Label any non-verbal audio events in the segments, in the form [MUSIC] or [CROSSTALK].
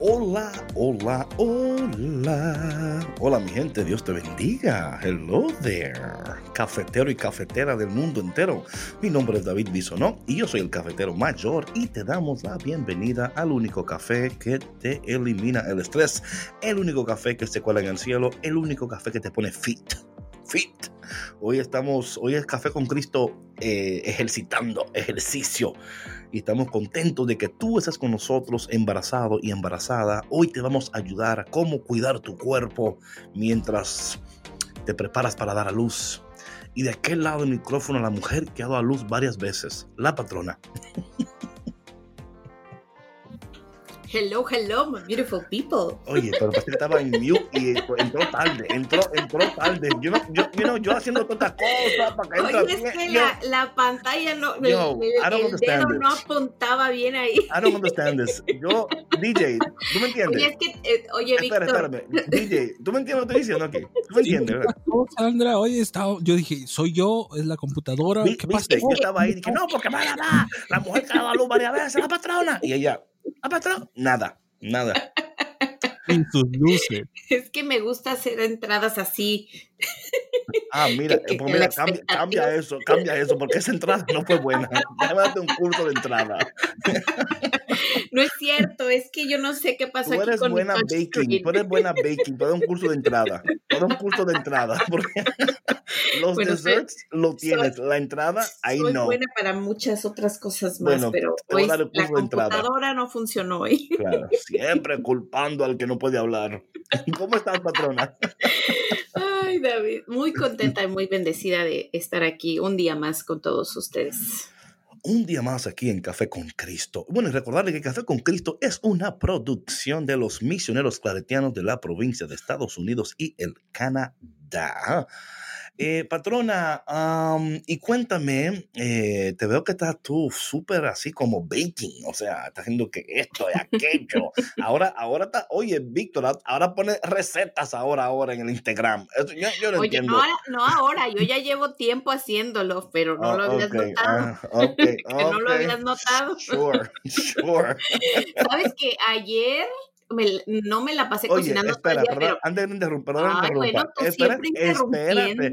Hola, hola, hola. Hola mi gente, Dios te bendiga. Hello there. Cafetero y cafetera del mundo entero. Mi nombre es David Bisonó y yo soy el cafetero mayor y te damos la bienvenida al único café que te elimina el estrés. El único café que se cuela en el cielo. El único café que te pone fit. Fit. Hoy estamos, hoy es Café con Cristo eh, ejercitando, ejercicio y estamos contentos de que tú estés con nosotros embarazado y embarazada. Hoy te vamos a ayudar a cómo cuidar tu cuerpo mientras te preparas para dar a luz. Y de aquel lado del micrófono la mujer que ha dado a luz varias veces, la patrona. [LAUGHS] Hello, hello, my beautiful people. Oye, pero que estaba en mute y entró tarde, entró, entró tarde. Yo, yo, you know, yo haciendo tantas cosas para que Oye, es que yo, la, la, pantalla no, Yo, don't el dedo understand no this. apuntaba bien ahí. I don't understand this. Yo, DJ, ¿tú me [LAUGHS] entiendes? Oye, es que, eh, oye, Espera, Víctor, espérame. DJ, ¿tú me entiendes lo que estoy diciendo aquí? ¿Tú me entiendes, verdad? No, Sandra, oye, estaba, yo dije, soy yo, es la computadora, ¿qué pasa? Yo estaba ahí y dije, no, porque va, va, la mujer que ha dado a luz varias veces, la patrona. Y ella, la patrona, nada, nada. [LAUGHS] En sus luces. es que me gusta hacer entradas así. [LAUGHS] Ah, mira, Que- pues mira, cambia, cambia eso, cambia eso, porque esa entrada no fue buena. [LAUGHS] Darte un curso de entrada. No es cierto, es que yo no sé qué pasa Tú aquí eres con mi buena touchscreen. baking, tú eres buena baking, eres un curso de entrada. Eres un curso de entrada. [LAUGHS] Porque los Bueno, soy- desserts lo tienes, la entrada, ahí Soy no. buena para muchas otras cosas más, Bueno, pero hoy la computadora no funcionó hoy. Claro, [LAUGHS] siempre culpando al que no puede hablar. [LAUGHS] ¿Cómo estás, patrona? Ay, David, muy contenta y muy bendecida de estar aquí un día más con todos ustedes. Un día más aquí en Café con Cristo. Bueno, y recordarle que Café con Cristo es una producción de los misioneros claretianos de la provincia de Estados Unidos y el Canadá. Eh, patrona, am, y cuéntame, eh, te veo que estás tú súper así como baking, o sea, estás haciendo que esto y aquello. [LAUGHS] ahora, ahora está, oye, Víctor, ahora pone recetas ahora, ahora en el Instagram. Eso yo, yo no Oye, entiendo. no, ahora- no ahora, yo ya llevo tiempo haciéndolo, pero no Ah, lo habías notado. ah, [LAUGHS] que no lo habías notado. Sure, [LAUGHS] sure. Sabes que ayer me- no me la pasé Oye, cocinando espera, todo el día, perdón, antes de interrumpir, perdón, pero. Ay, interrumpa. bueno, tú Espera, siempre espérate.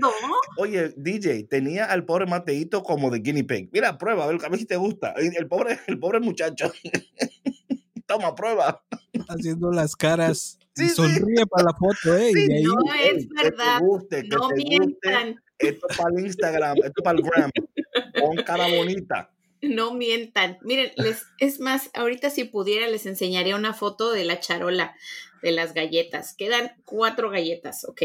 Oye, DJ, tenía al pobre Mateito como de guinea pig. Mira, prueba, a ver, a ver si te gusta. El pobre, el pobre muchacho. [LAUGHS] Toma, prueba. haciendo las caras Sí, y sí. sonríe para la foto, ¿eh? Sí, y ahí, No es que te verdad. guste, que No te guste. mientan, Esto es para el Instagram, esto es para el gram. Con cara bonita. No mientan. Miren, les, [LAUGHS] es más, ahorita si pudiera les enseñaría una foto de la charola de las galletas. Quedan cuatro galletas, ¿ok?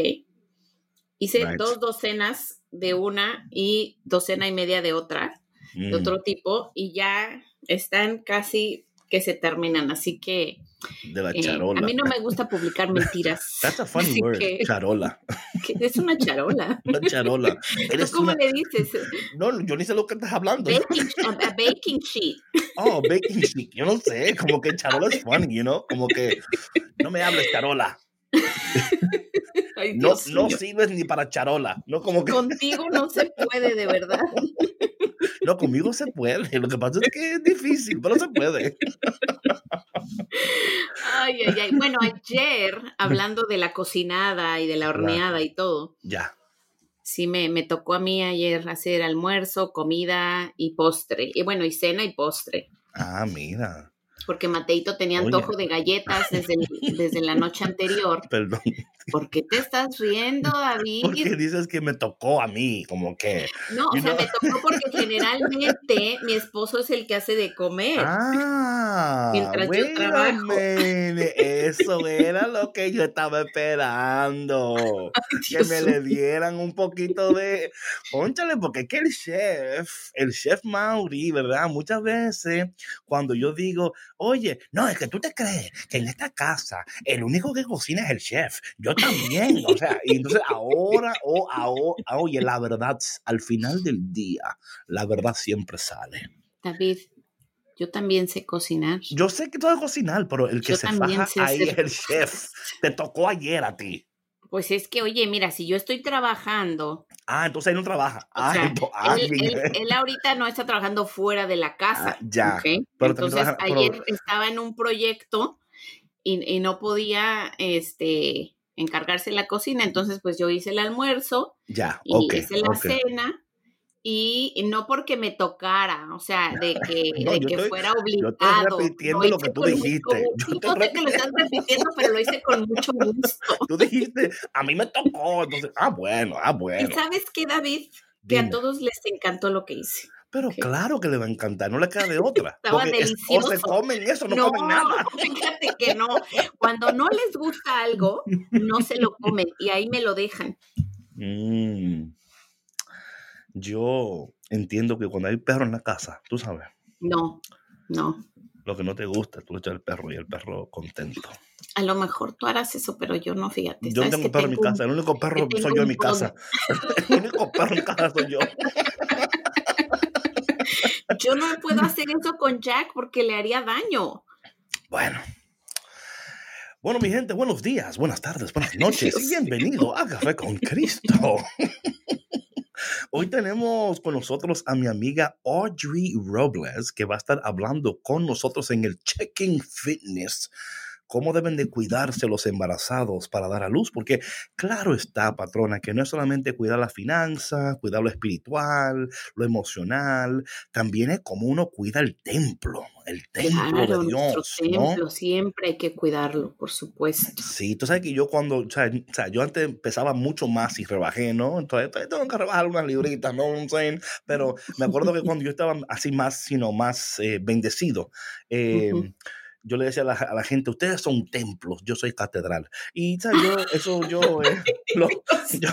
Hice Right. dos docenas de una y docena y media de otra, de Mm, otro tipo, y ya están casi que se terminan. Así que de la eh, charola. a mí no me gusta publicar mentiras. [LAUGHS] That's a funny word, que- charola. [LAUGHS] que es una charola. [LAUGHS] Una charola. ¿Tú Eres cómo una... le dices? No, yo ni sé lo que estás hablando. Baking, a, baking sheet. Oh, baking sheet. Yo no sé, como que charola es funny, you know? Como que no me hables charola. Ay, No, no sirves ni para charola. No como que Contigo no se puede, de verdad. No conmigo se puede. Lo que pasa es que es difícil, pero se puede. Ay, ay, ay. Bueno, ayer, hablando de la cocinada y de la horneada y todo, Ya. sí me, me tocó a mí ayer hacer almuerzo, comida y postre. Y bueno, y cena y postre. Ah, mira. Porque Mateito tenía Oye. antojo de galletas desde, desde la noche anterior. [LAUGHS] Perdón. ¿Por qué te estás riendo, [LAUGHS] David? Porque dices que me tocó a mí, como que. No, o sea, me tocó porque generalmente mi esposo es el que hace de comer. Ah, mientras yo trabajo. Eso era lo que yo estaba esperando. [LAUGHS] que me le dieran un poquito de. Pónchale, porque es que el chef, el chef Mauri, ¿verdad? Muchas veces cuando yo digo, oye, no, es que tú te crees que en esta casa el único que cocina es el chef. Yo también. o sea, y entonces ahora, o ahora, oye, la verdad, al final del día, la verdad siempre sale. David, yo también sé cocinar. Yo sé que tú sabes cocinar, pero el que se faja ahí es el chef. Te tocó ayer a ti. Pues es que, oye, mira, si yo estoy trabajando. Ah, entonces él no trabaja. Ah, él, ahorita no está trabajando fuera de la casa. Ah, ya. entonces ayer estaba en un proyecto y, no podía este, encargarse la cocina. Entonces, pues yo hice el almuerzo. Ya, y hice la cena y no porque me tocara, o sea, de que, [LAUGHS] de que fuera obligado. Yo estoy repitiendo lo, que tú dijiste. yo no sé que lo estás repitiendo, pero lo hice con mucho [LAUGHS] gusto. Tú dijiste, a mí me tocó, entonces, ah, bueno, ah, bueno. ¿Y sabes qué, David? Que a todos les encantó lo que hice. Pero claro que le va a encantar, no le queda de [LAUGHS] otra. Estaba delicioso. o se comen eso, no, comen nada. [LAUGHS] Fíjate que no. Cuando no les gusta algo, no se lo comen y ahí me lo dejan. Mmm yo entiendo que cuando hay perro en la casa, tú sabes. No, no. Lo que no te gusta, tú echas el perro y el perro contento. A lo mejor tú harás eso, pero yo no, fíjate. Yo tengo perro en mi casa, el único [LAUGHS] perro soy yo en mi casa. el único perro en casa soy yo. [LAUGHS] yo no puedo hacer eso con Jack porque le haría daño. Bueno. Bueno, mi gente, buenos días, buenas tardes, buenas [LAUGHS] noches y bienvenido a Café con Cristo. [LAUGHS] Hoy tenemos con nosotros a mi amiga Audrey Robles, que va a estar hablando con nosotros en el Checking Fitness cómo deben de cuidarse los embarazados para dar a luz, porque claro está, patrona, que no es solamente cuidar la finanza, cuidar lo espiritual, lo emocional, también es como uno cuida el templo, el templo de Dios. templo siempre hay que cuidarlo, por supuesto. Sí, tú sabes que yo cuando, o sea, yo antes empezaba mucho más y rebajé, ¿no? Entonces tengo que rebajar unas libritas, ¿no? Pero me acuerdo que cuando yo estaba así más, sino más eh, bendecido, [LAUGHS] eh, yo le decía a la, gente, ustedes son templos, yo soy catedral. Y yo, eso yo, eh, [LAUGHS] [LAUGHS] yo,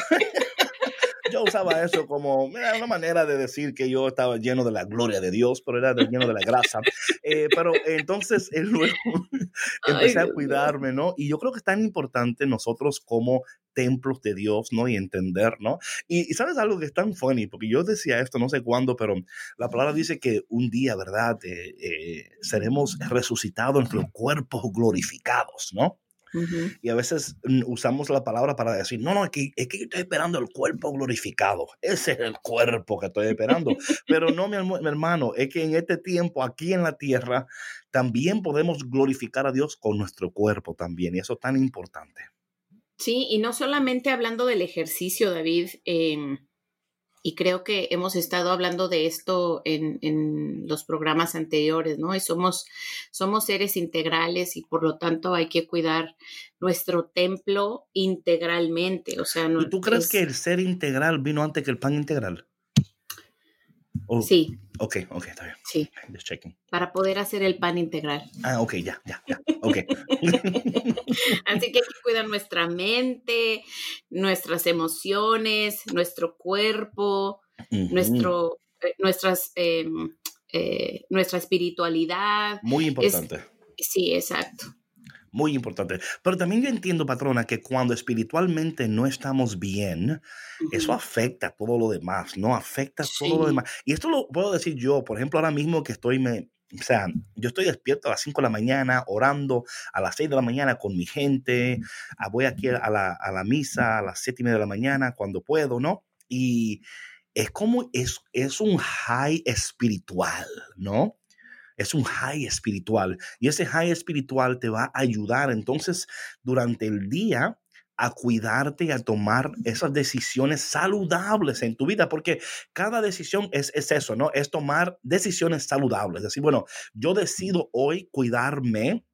usaba eso como una manera de decir que yo estaba lleno de la gloria de Dios, pero era lleno de la grasa. Eh, pero entonces luego [LAUGHS] empecé a cuidarme, ¿no? Y yo creo que es tan importante nosotros como templos de Dios, ¿no? Y entender, ¿no? Y, sabes algo que es tan funny, porque yo decía esto no sé cuándo, pero la palabra dice que un día, ¿verdad? Eh, eh, seremos resucitados, nuestros cuerpos glorificados, ¿no? Y a veces mm, usamos la palabra para decir, no, no, es que, es que estoy esperando el cuerpo glorificado. Ese es el cuerpo que estoy esperando. [LAUGHS] Pero no, mi, mi, hermano, es que en este tiempo, aquí en la tierra, también podemos glorificar a Dios con nuestro cuerpo también. Y eso es tan importante. Sí, y no solamente hablando del ejercicio, David, em, y creo que hemos estado hablando de esto en, en, los programas anteriores, ¿no? Y somos, somos seres integrales y por lo tanto hay que cuidar nuestro templo integralmente. O sea, no, ¿Y tú crees que el ser integral vino antes que el pan integral? Sí. Ok, ok, está bien. Sí. Just checking. Para poder hacer el pan integral. Ah, ok, ya, ya, ya. Ok. [LAUGHS] Así que hay que cuidar nuestra mente, nuestras emociones, nuestro cuerpo, nuestro, eh, nuestras, em, eh, nuestra espiritualidad. Muy importante. sí, exacto. Muy importante. Pero también yo entiendo, patrona, que cuando espiritualmente no estamos bien, eso afecta todo lo demás, ¿no? Afecta todo lo demás. Y esto lo puedo decir yo, por ejemplo, ahora mismo que estoy, me, o sea, yo estoy despierto a las 5 de la mañana, orando a las 6 de la mañana con mi gente, voy aquí a la, a la misa a las 7 y media de la mañana cuando puedo, ¿no? Y es como, es, es un high espiritual, ¿no? Es un high espiritual y ese high espiritual te va a ayudar entonces durante el día a cuidarte y a tomar esas decisiones saludables en tu vida, porque cada decisión es, es eso, ¿no? Es tomar decisiones saludables. Es decir, bueno, yo decido hoy cuidarme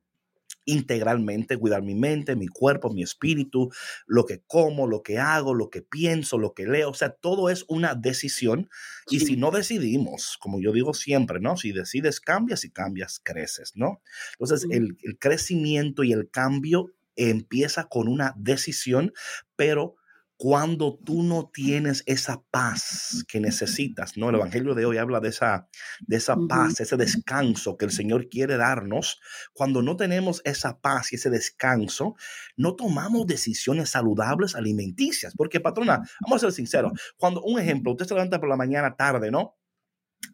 integralmente, cuidar mi mente, mi cuerpo, mi espíritu, lo que como, lo que hago, lo que pienso, lo que leo. O sea, todo es una decisión. Y si no decidimos, como yo digo siempre, ¿no? Si decides, cambias, si cambias, creces, ¿no? Entonces, el, el crecimiento y el cambio empieza con una decisión, pero cuando tú no tienes esa paz que necesitas, ¿no? El Evangelio de hoy habla de esa, de esa paz, ese descanso que el Señor quiere darnos. Cuando no tenemos esa paz y ese descanso, no tomamos decisiones saludables alimenticias. Porque, patrona, vamos a ser sinceros, cuando un ejemplo, usted se levanta por la mañana tarde, ¿no?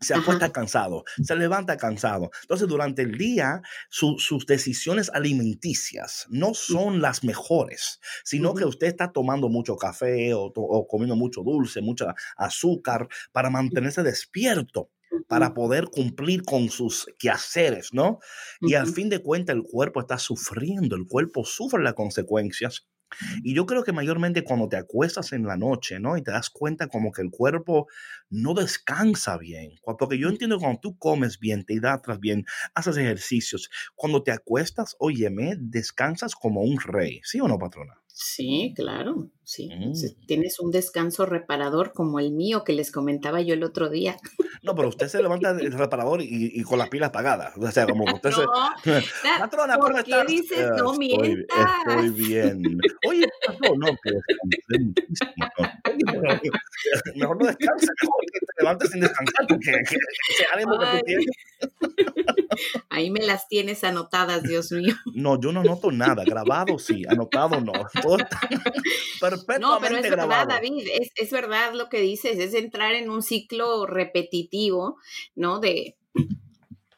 Se acuesta cansado, se levanta cansado. Entonces, durante el día, sus decisiones alimenticias no son las mejores, sino que usted está tomando mucho café o, comiendo mucho dulce, mucha azúcar para mantenerse despierto para poder cumplir con sus quehaceres, ¿no? Y al fin de cuentas el cuerpo está sufriendo, el cuerpo sufre las consecuencias y yo creo que mayormente cuando te acuestas en la noche, ¿no? Y te das cuenta como que el cuerpo no descansa bien. Porque yo entiendo que cuando tú comes bien, te hidratas bien, haces ejercicios, cuando te acuestas, óyeme, descansas como un rey. ¿Sí o no, patrona? Sí, claro, sí. Mm. Tienes un descanso reparador como el mío que les comentaba yo el otro día. No, pero usted se levanta el reparador y, con las pilas apagadas. O sea, como usted [LAUGHS] se... [LAUGHS] Patrona, ¿por qué dices no estoy, estoy bien. Oye, no, no, que Mejor no descanses, mejor que te levantes sin descansar, porque ese ánimo que tú tienes... Ahí me las tienes anotadas, Dios mío. No, yo no anoto nada. Grabado sí, anotado no. [LAUGHS] No, pero es verdad, David. Es, es verdad lo que dices. Es entrar en un ciclo repetitivo, ¿no? De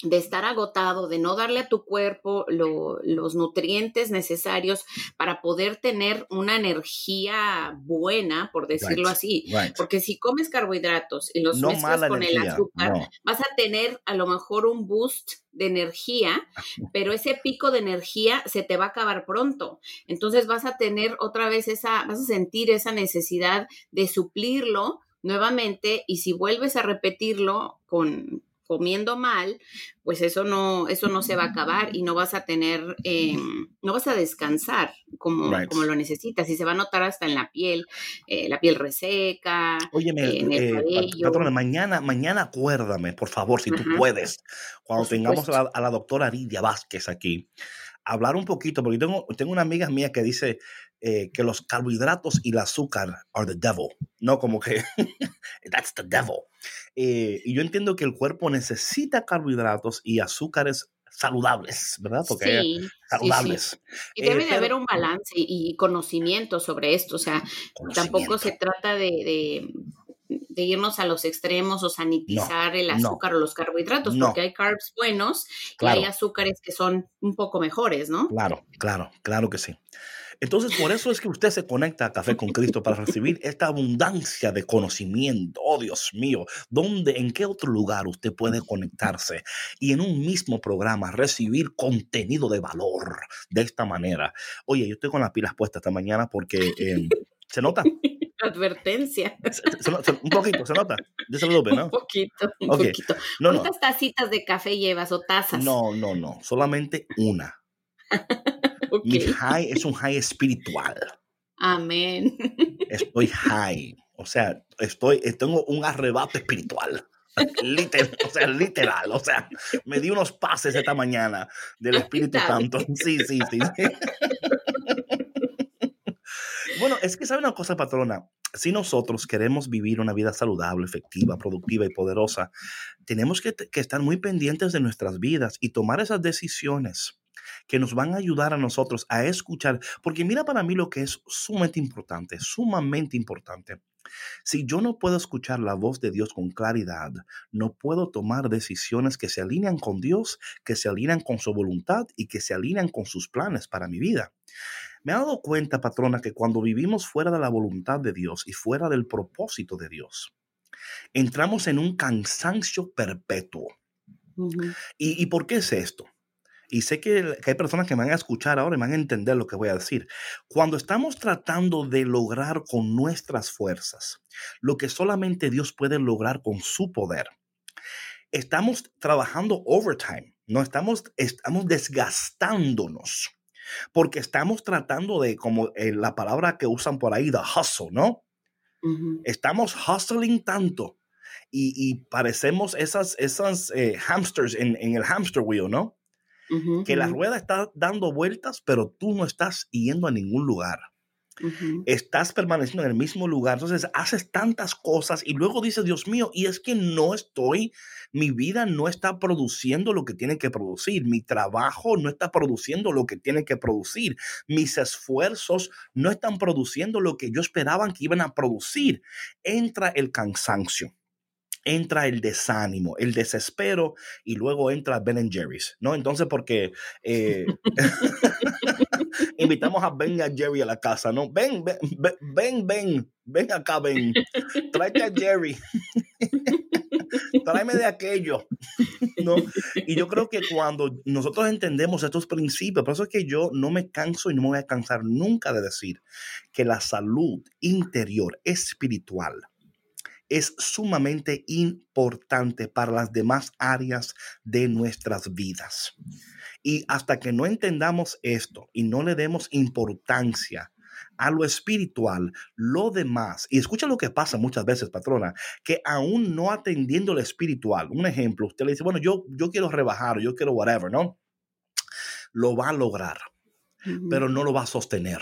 de estar agotado, de no darle a tu cuerpo los nutrientes necesarios para poder tener una energía buena, por decirlo así. Porque si comes carbohidratos y los mezclas con el azúcar, vas a tener a lo mejor un boost de energía, [LAUGHS] pero ese pico de energía se te va a acabar pronto. Entonces vas a tener otra vez esa, vas a sentir esa necesidad de suplirlo nuevamente y si vuelves a repetirlo con comiendo mal, pues eso no, eso no se va a acabar y no vas a tener, em, no vas a descansar como, como lo necesitas y se va a notar hasta en la piel, eh, la piel reseca, Óyeme, en el eh, mañana, mañana acuérdame, por favor, si tú puedes, cuando tengamos a la, doctora Lidia Vázquez aquí, hablar un poquito, porque tengo, tengo una amiga mía que dice eh, que los carbohidratos y el azúcar are the devil, no como que [LAUGHS] that's the devil. Eh, y yo entiendo que el cuerpo necesita carbohidratos y azúcares saludables, ¿verdad? Porque sí, saludables. Y debe eh, de haber un balance y conocimiento sobre esto, o sea, tampoco se trata de, de, irnos a los extremos o sanitizar el azúcar o los carbohidratos, porque hay carbs buenos y hay azúcares que son un poco mejores, ¿no? Claro, claro, claro que sí. Entonces, por eso es que usted se conecta a Café con Cristo para recibir esta abundancia de conocimiento. Oh, Dios mío, ¿dónde, en qué otro lugar usted puede conectarse y en un mismo programa recibir contenido de valor de esta manera? Oye, yo estoy con las pilas puestas esta mañana porque em, se nota. Advertencia. un poquito, se nota. ¿no? Un poquito, un poquito. ¿Cuántas tacitas de café llevas o tazas? No, no, no, solamente una. [LAUGHS] Mi high es un high espiritual. Amén. Estoy high. O sea, estoy, tengo un arrebato espiritual. Literal, o sea, literal. O sea, me di unos pases esta mañana del Espíritu Santo. Sí, sí, sí. Bueno, es que sabe una cosa, patrona. Si nosotros queremos vivir una vida saludable, efectiva, productiva y poderosa, tenemos que, que estar muy pendientes de nuestras vidas y tomar esas decisiones que nos van a ayudar a nosotros a escuchar, porque mira para mí lo que es sumamente importante, sumamente importante. Si yo no puedo escuchar la voz de Dios con claridad, no puedo tomar decisiones que se alinean con Dios, que se alinean con su voluntad y que se alinean con sus planes para mi vida. Me he dado cuenta, patrona, que cuando vivimos fuera de la voluntad de Dios y fuera del propósito de Dios, entramos en un cansancio perpetuo. ¿Y, ¿Y por qué es esto? Y sé que, hay personas que me van a escuchar ahora y van a entender lo que voy a decir. Cuando estamos tratando de lograr con nuestras fuerzas lo que solamente Dios puede lograr con su poder, estamos trabajando overtime. No estamos, estamos desgastándonos porque estamos tratando de, como eh, la palabra que usan por ahí, the hustle, ¿no? Estamos hustling tanto y, parecemos esas, esas eh, hamsters en, en, el hamster wheel, ¿no? Que la rueda está dando vueltas, pero tú no estás yendo a ningún lugar. Estás permaneciendo en el mismo lugar, entonces haces tantas cosas y luego dices, Dios mío, y es que no estoy, mi vida no está produciendo lo que tiene que producir, mi trabajo no está produciendo lo que tiene que producir, mis esfuerzos no están produciendo lo que yo esperaba que iban a producir. Entra el cansancio entra el desánimo, el desespero y luego entra Ben Jerry's, ¿no? Entonces, porque eh, [LAUGHS] [LAUGHS] invitamos a Ben y a Jerry a la casa, ¿no? Ven, ven, ven, ven, ven acá, ven, tráete a Jerry. [LAUGHS] Tráeme de aquello, ¿no? Y yo creo que cuando nosotros entendemos estos principios, por eso es que yo no me canso y no me voy a cansar nunca de decir que la salud interior, espiritual, es sumamente importante para las demás áreas de nuestras vidas. Y hasta que no entendamos esto y no le demos importancia a lo espiritual, lo demás, y escucha lo que pasa muchas veces, patrona, que aún no atendiendo lo espiritual, un ejemplo, usted le dice, bueno, yo, yo quiero rebajar, yo quiero whatever, ¿no? Lo va a lograr, pero no lo va a sostener.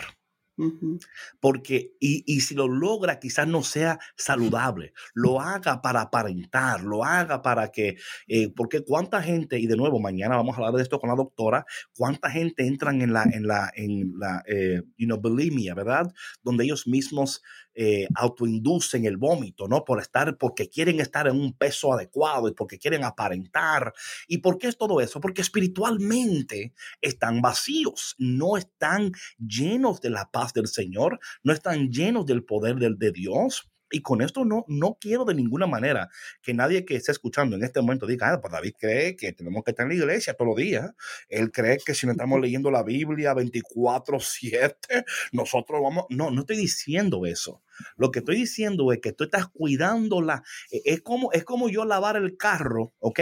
Porque, y, si lo logra, quizás no sea saludable. Lo haga para aparentar, lo haga para que, eh, porque cuánta gente, y de nuevo, mañana vamos a hablar de esto con la doctora, cuánta gente entran en la, en la, en la, eh, you know, bulimia, ¿verdad? Donde ellos mismos eh, autoinducen el vómito, ¿no? Por estar, porque quieren estar en un peso adecuado y porque quieren aparentar. ¿Y por qué es todo eso? Porque espiritualmente están vacíos, no están llenos de la paz del Señor, no están llenos del poder del, de Dios. Y con esto no, no quiero de ninguna manera que nadie que esté escuchando en este momento diga, ah, pues David cree que tenemos que estar en la iglesia todos los días. Él cree que si no estamos leyendo la Biblia 24/7, nosotros vamos... No, no estoy diciendo eso. Lo que estoy diciendo es que tú estás cuidándola. E, es como, es como yo lavar el carro, ¿ok?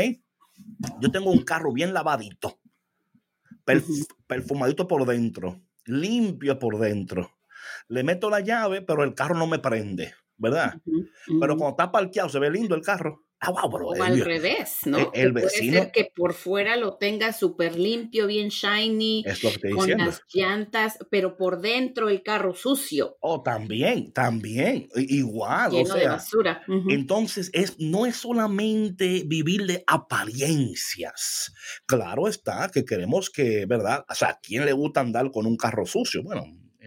Yo tengo un carro bien lavadito, perfumadito por dentro, limpio por dentro. Le meto la llave, pero el carro no me prende. ¿Verdad? Pero cuando está parqueado se ve lindo el carro. Ah, o al revés, ¿no? E, el, vecino. Puede ser que por fuera lo tenga súper limpio, bien shiny, con las llantas, pero por dentro el carro sucio. Oh, también, también, igual. Lleno de basura. Entonces, es, no es solamente vivir de apariencias. Claro está que queremos que, ¿verdad? O sea, ¿a quién le gusta andar con un carro sucio? Bueno,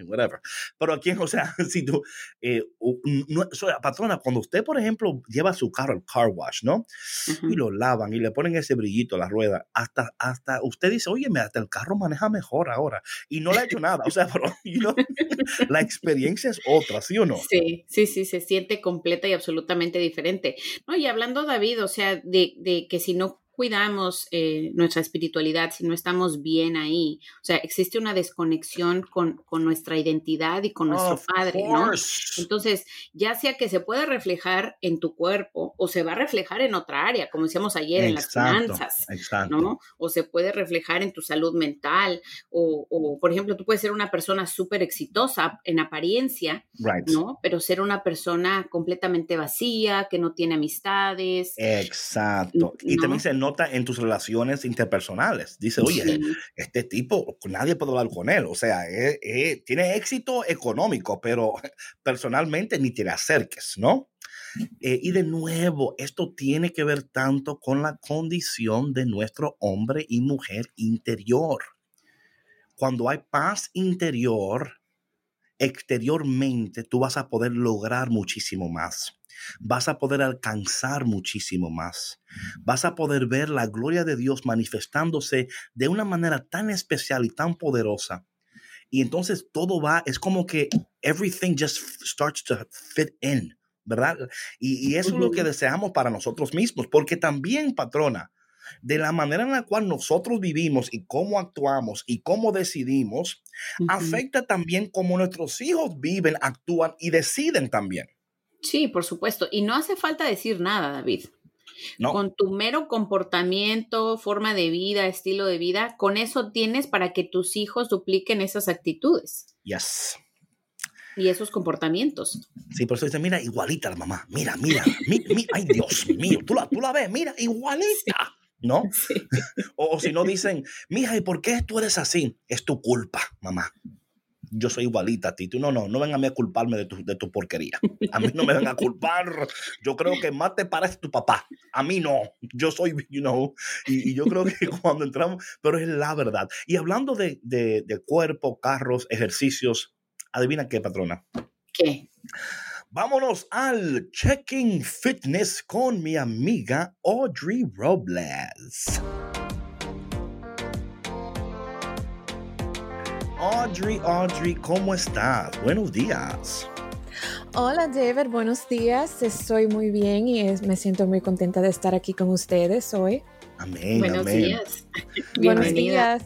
whatever. Pero aquí, [LAUGHS] o sea, si tú, eh, no, patrona, cuando usted, por ejemplo, lleva su carro al car wash, ¿no? Y lo lavan y le ponen ese brillito a la rueda, hasta, hasta usted dice, oye, hasta el carro maneja mejor ahora. Y no le ha hecho [LAUGHS] nada. O sea, [LAUGHS] pero, la experiencia es otra, ¿sí o no? Sí, sí, sí, se siente completa y absolutamente diferente. No, y hablando, David, o sea, de, de que si no cuidamos eh, nuestra espiritualidad, si no estamos bien ahí, o sea, existe una desconexión con, con nuestra identidad y con nuestro Padre, ¿no? Entonces, ya sea que se puede reflejar en tu cuerpo o se va a reflejar en otra área, como decíamos ayer, en las finanzas, ¿no? O se puede reflejar en tu salud mental, o, o por ejemplo, tú puedes ser una persona súper exitosa en apariencia, ¿no? Pero ser una persona completamente vacía, que no tiene amistades. Exacto. Y también se nota en tus relaciones interpersonales. Dice, oye, este tipo, nadie puede hablar con él. O sea, eh, eh, tiene éxito económico, pero [LAUGHS] personalmente ni te le acerques, ¿no? Eh, y de nuevo, esto tiene que ver tanto con la condición de nuestro hombre y mujer interior. Cuando hay paz interior, exteriormente tú vas a poder lograr muchísimo más vas a poder alcanzar muchísimo más. Vas a poder ver la gloria de Dios manifestándose de una manera tan especial y tan poderosa. Y entonces todo va, es como que everything just starts to fit in, ¿verdad? Y, eso es lo que deseamos para nosotros mismos, porque también, patrona, de la manera en la cual nosotros vivimos y cómo actuamos y cómo decidimos, afecta también cómo nuestros hijos viven, actúan y deciden también. Sí, por supuesto. Y no hace falta decir nada, David. No. Con tu mero comportamiento, forma de vida, estilo de vida, con eso tienes para que tus hijos dupliquen esas actitudes Yes. y esos comportamientos. Sí, por eso dice, mira, igualita la mamá. Mira, mira, mi- mi- ay Dios mío, tú la, tú la ves, mira, igualita. ¿No? Sí. [LAUGHS] O, o si no dicen, mija, ¿y por qué tú eres así? Es tu culpa, mamá. Yo soy igualita a ti. Tú no, no, no vengan a mí a culparme de tu, de tu porquería. A mí no me van a culpar. Yo creo que más te parece tu papá. A mí no. Yo soy, you know, y, y yo creo que [LAUGHS] cuando entramos, pero es la verdad. Y hablando de, de, de cuerpo, carros, ejercicios, adivina qué, patrona. ¿Qué? Vámonos al Checking Fitness con mi amiga Audrey Robles. Audrey, Audrey, ¿cómo estás? Buenos días. Hola David, buenos días. Estoy muy bien y es- me siento muy contenta de estar aquí con ustedes hoy. Amén, Buenos amén. días. [LAUGHS] Buenos días.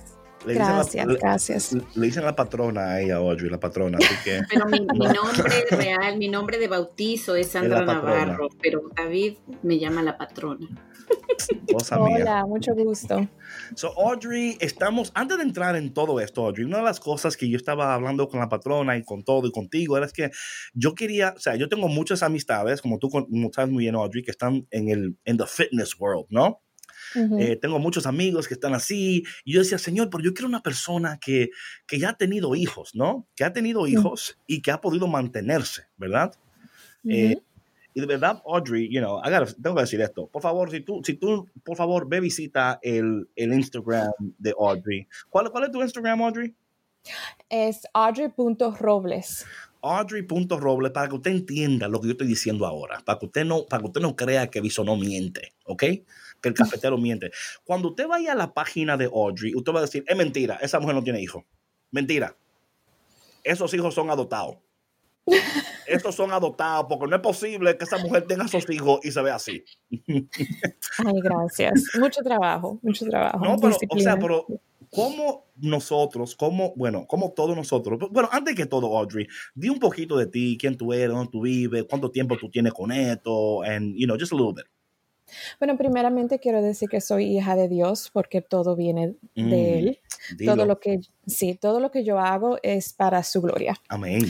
Le dicen la- Gracias, le- gracias. Le dicen la patrona a ella, Audrey, la patrona, así que [LAUGHS] Pero mi, [LAUGHS] mi nombre real, mi nombre de bautizo es Sandra Es. Navarro, pero David me llama la patrona. mía. Hola, mucho gusto. So, Audrey, estamos, antes de entrar en todo esto, Audrey, una de las cosas que yo estaba hablando con la patrona y con todo y contigo era es que yo quería, o sea, yo tengo muchas amistades, como tú como sabes muy bien, Audrey, que están en el en the fitness world, ¿no? Ujú. Eh, tengo muchos amigos que están así. Y yo decía, Señor, pero yo quiero una persona que, que ya ha tenido hijos, ¿no? Que ha tenido hijos y que ha podido mantenerse, ¿verdad? eh, Ujú. Y de verdad, Audrey, you know, I gotta- tengo que decir esto. Por favor, si tú, si tú, por favor, ve visita el, el Instagram de Audrey. ¿Cuál, ¿Cuál es tu Instagram, Audrey? Es audrey.robles. Audrey.roble para que usted entienda lo que yo estoy diciendo ahora, para que usted no, para que usted no crea que Viso no miente, ¿ok? Que el cafetero miente. Cuando usted vaya a la página de Audrey, usted va a decir, es mentira, esa mujer no tiene hijos. Mentira. Esos hijos son adoptados. [LAUGHS] Estos son adoptados porque no es posible que esa mujer tenga esos hijos y se vea así. Ay, gracias. Mucho trabajo, mucho trabajo. No, pero, o sea, pero ¿cómo nosotros, cómo, bueno, como todos nosotros, bueno, antes que todo, Audrey, di un poquito de ti, quién tú eres, dónde tú vives, cuánto tiempo tú tienes con esto, and, you know, just a little bit. Bueno, primeramente quiero decir que soy hija de Dios porque todo viene Mm, de Él. Dilo. Todo lo que, sí, todo lo que yo hago es para su gloria. Amén.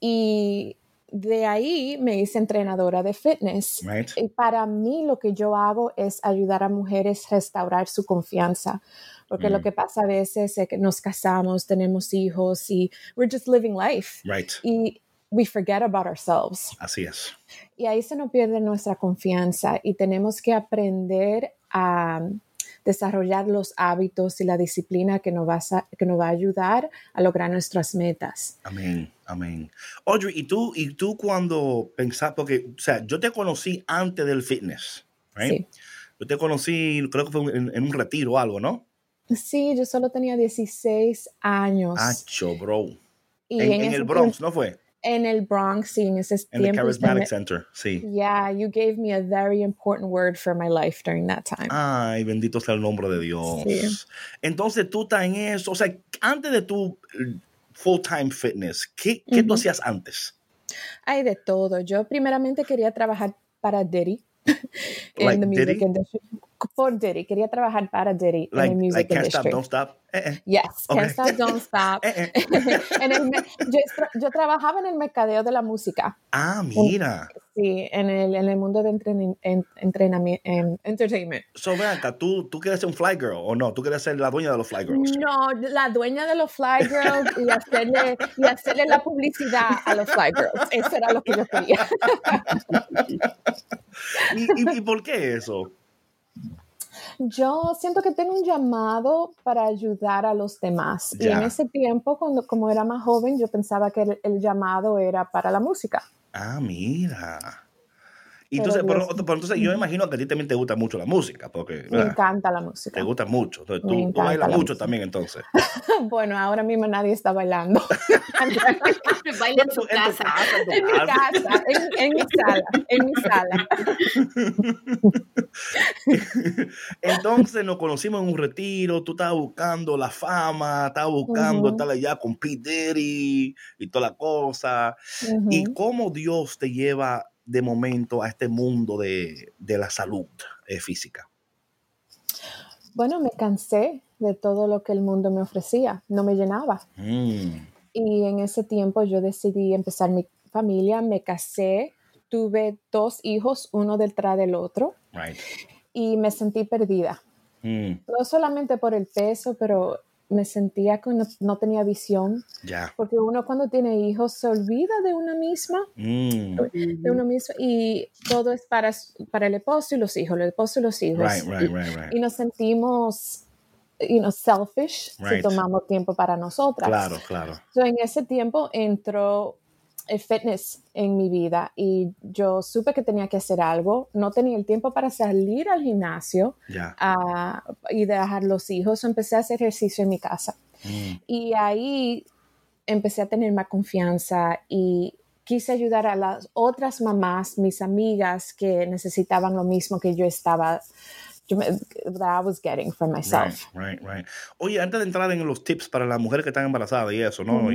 Y de ahí me hice entrenadora de fitness. Right? Y para mí lo que yo hago es ayudar a mujeres a restaurar su confianza. Porque Mm. lo que pasa a veces es que nos casamos, tenemos hijos y we're just living life. Right. Y we forget about ourselves. Así es. Y ahí se nos pierde nuestra confianza y tenemos que aprender a desarrollar los hábitos y la disciplina que nos va a, que nos va a ayudar a lograr nuestras metas. Amén. Amén. Audrey, ¿y tú, y tú cuando pensaste, porque, o sea, yo te conocí antes del fitness, right? Sí. Yo te conocí, creo que fue en, en un retiro o algo, ¿no? Sí, yo solo tenía 16 años. Hacho, bro. y En, en el Bronx, ¿no fue? En el Bronx, sí, en ese En el tiempo. Charismatic Center, sí. Yeah, you gave me a very important word for my life during that time. Ay, bendito sea el nombre de Dios. Sí. Entonces tú estás en eso. O sea, antes de tu eh, full-time fitness, ¿qué, qué tú Ujú. hacías antes? Hay de todo. Yo primeramente quería trabajar para Diddy. [LAUGHS] Like in the music Diddy? industry. Por Diddy. Quería trabajar para Diddy Like, in the music like can't industry. stop, don't stop. Eh, eh, Yes, Okay. Can't Stop, Don't Stop. [LAUGHS] eh, eh. [LAUGHS] En el yo, yo trabajaba en el mercadeo de la música. Ah, mira. Sí, en el, en el mundo de entreni- en- entrenami- en entertainment. So, acá, ¿tú, ¿tú quieres ser un fly girl o no? ¿Tú quieres ser la dueña de los fly girls? No, la dueña de los Fly Girls y hacerle, y hacerle la publicidad a los Fly Girls. Eso era lo que yo quería. [LAUGHS] ¿Y, y, y por qué eso? Yo siento que tengo un llamado para ayudar a los demás. Y en ese tiempo, cuando, como era más joven, yo pensaba que el, el llamado era para la música. Ah, mira. Y Pero entonces, pero, entonces yo imagino que a ti también te gusta mucho la música, porque Me ¿verdad? encanta la te música. gusta mucho. Entonces, Me tú, tú bailas la mucho música. también, entonces. [LAUGHS] Bueno, ahora mismo nadie está bailando. [LAUGHS] [LAUGHS] Baila en su En tu casa. en mi casa, en, en mi sala, en mi sala. Entonces nos conocimos en un retiro, tú estabas buscando la fama, estabas buscando Ujú. estar allá con Pete Diddy y toda la cosa. Y cómo Dios te lleva de momento a este mundo de, la salud eh, física? Bueno, me cansé de todo lo que el mundo me ofrecía, no me llenaba. Mm. Y en ese tiempo yo decidí empezar mi familia, me casé, tuve dos hijos, uno detrás del otro, y me sentí perdida. Mm. No solamente por el peso, pero me sentía que no, tenía visión. Porque uno cuando tiene hijos se olvida de una misma, mm. de uno mismo, y todo es para, para el esposo y los hijos, el esposo y los hijos. y, nos sentimos you know, selfish si tomamos tiempo para nosotras. Claro, claro. en ese tiempo entró el fitness en mi vida y yo supe que tenía que hacer algo. No tenía el tiempo para salir al gimnasio y dejar los hijos. Empecé a hacer ejercicio en mi casa. Mm. Y ahí empecé a tener más confianza y quise ayudar a las otras mamás, mis amigas que necesitaban lo mismo que yo estaba that I was getting for myself. Right, right, right. Oye, antes de entrar en los tips para las mujeres que están embarazadas y eso, ¿no?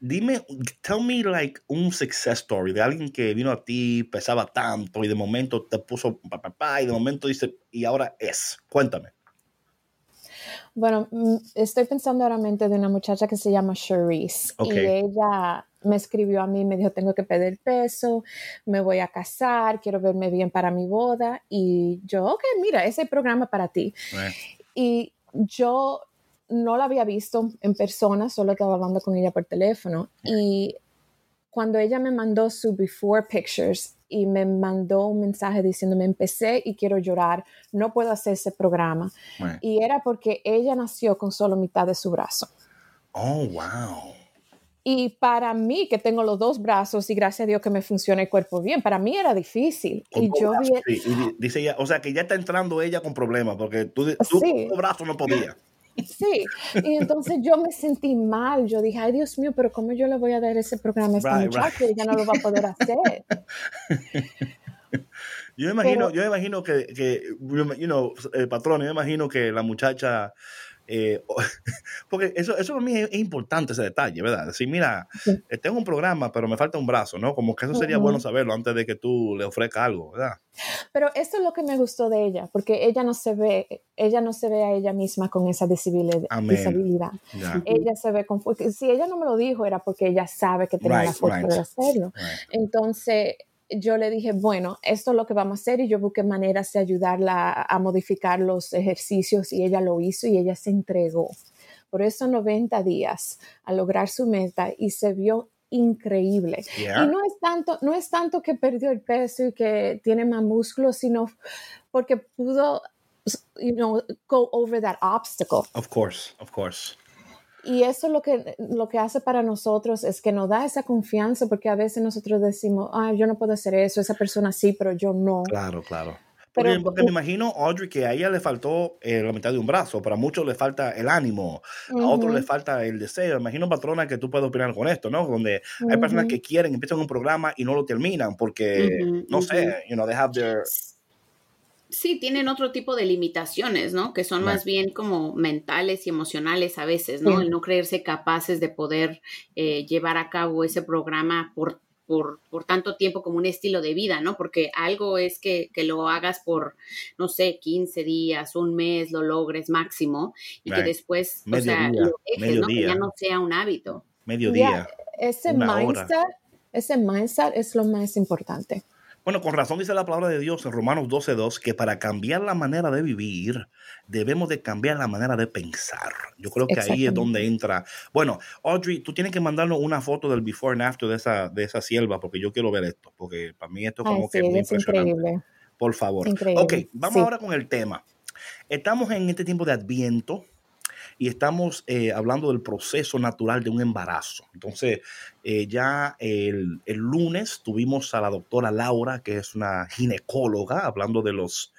dime, tell me like un success story de alguien que vino a ti, pesaba tanto y de momento te puso papá y de momento dice, y ahora es. Cuéntame. Bueno, mm, estoy pensando ahora mente de una muchacha que se llama Cherise y ella me escribió a mí, me dijo, tengo que pedir peso, me voy a casar, quiero verme bien para mi boda. Y yo, ok, mira, ese programa para ti. Y yo no la había visto en persona, solo estaba hablando con ella por teléfono. Y cuando ella me mandó su before pictures y me mandó un mensaje diciéndome, empecé y quiero llorar, no puedo hacer ese programa. Y era porque ella nació con solo mitad de su brazo. Oh, wow. Y para mí, que tengo los dos brazos y gracias a Dios que me funciona el cuerpo bien, para mí era difícil. y yo vi... dice ella, o sea que ya está entrando ella con problemas porque tú, tú sí. brazo no podía. Sí, y entonces yo me sentí mal. Yo dije, ay Dios mío, pero ¿cómo yo le voy a dar ese programa a esta muchacha? Ella no lo va a poder hacer. [LAUGHS] Yo imagino, yo imagino que, que you know, el patrón, yo imagino que la muchacha eh, [LAUGHS] porque eso, eso para mí es, importante ese detalle, ¿verdad? Decir, mira, eh, tengo un programa, pero me falta un brazo, ¿no? Como que eso sería bueno saberlo antes de que tú le ofrezcas algo, ¿verdad? Pero eso es lo que me gustó de ella, porque ella no se ve, ella no se ve a ella misma con esa disabilidad. Ella se ve con, si ella no me lo dijo era porque ella sabe que tenía la fuerza de hacerlo. Entonces, yo le dije, bueno, esto es lo que vamos a hacer y yo busqué maneras de ayudarla a modificar los ejercicios y ella lo hizo y ella se entregó. Por eso 90 días a lograr su meta y se vio increíble. Y no es tanto, no es tanto que perdió el peso y que tiene más músculo, sino porque pudo, you know, go over that obstacle. Of course, of course y eso lo que, lo que hace para nosotros es que nos da esa confianza, porque a veces nosotros decimos, ah, yo no puedo hacer eso, esa persona sí, pero yo no. Claro, claro. Pero, porque, me imagino, Audrey, que a ella le faltó eh, la mitad de un brazo, pero a muchos le falta el ánimo, a otros le falta el deseo. Imagino, patrona, que tú puedes opinar con esto, ¿no? Donde hay personas que quieren, empiezan un programa y no lo terminan porque, no sé, you know, they have their Sí, tienen otro tipo de limitaciones, ¿no? Que son más bien como mentales y emocionales a veces, ¿no? El no creerse capaces de poder eh, llevar a cabo ese programa por, por, por, tanto tiempo como un estilo de vida, ¿no? Porque algo es que, que, lo hagas por, no sé, 15 días, un mes, lo logres máximo y que después, o sea, lo dejes, ¿no? Que ya no sea un hábito. Medio día. ese mindset, ese mindset es lo más importante. Bueno, con razón dice la palabra de Dios en Romanos 12.2 que para cambiar la manera de vivir debemos de cambiar la manera de pensar. Yo creo que ahí es donde entra. Bueno, Audrey, tú tienes que mandarnos una foto del before and after de esa, de esa sierva porque yo quiero ver esto, porque para mí esto como que es muy impresionante. Increíble. Por favor. Ok, vamos ahora con el tema. Estamos en este tiempo de Adviento y estamos eh, hablando del proceso natural de un embarazo. Entonces, eh, ya el, lunes tuvimos a la doctora Laura, que es una ginecóloga, hablando de los,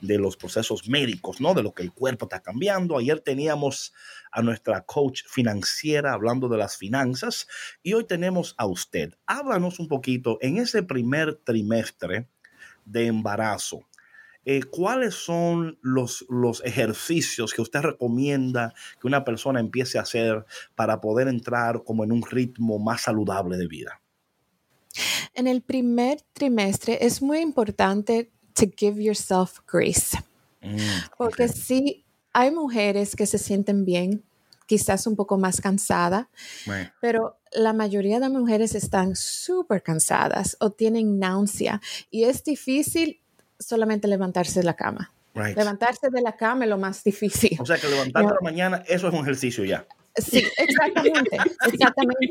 de los procesos médicos, ¿no? De lo que el cuerpo está cambiando. Ayer teníamos a nuestra coach financiera hablando de las finanzas y hoy tenemos a usted. Háblanos un poquito en ese primer trimestre de embarazo. Eh, ¿cuáles son los, los ejercicios que usted recomienda que una persona empiece a hacer para poder entrar como en un ritmo más saludable de vida? En el primer trimestre es muy importante to give yourself grace. Mm, Porque ok. sí, hay mujeres que se sienten bien, quizás un poco más cansada, pero la mayoría de mujeres están súper cansadas o tienen náusea y es difícil solamente levantarse de la cama. Right. Levantarse de la cama es lo más difícil. O sea que levantarte No. a la mañana, eso es un ejercicio ya. Sí, exactamente, [LAUGHS] exactamente.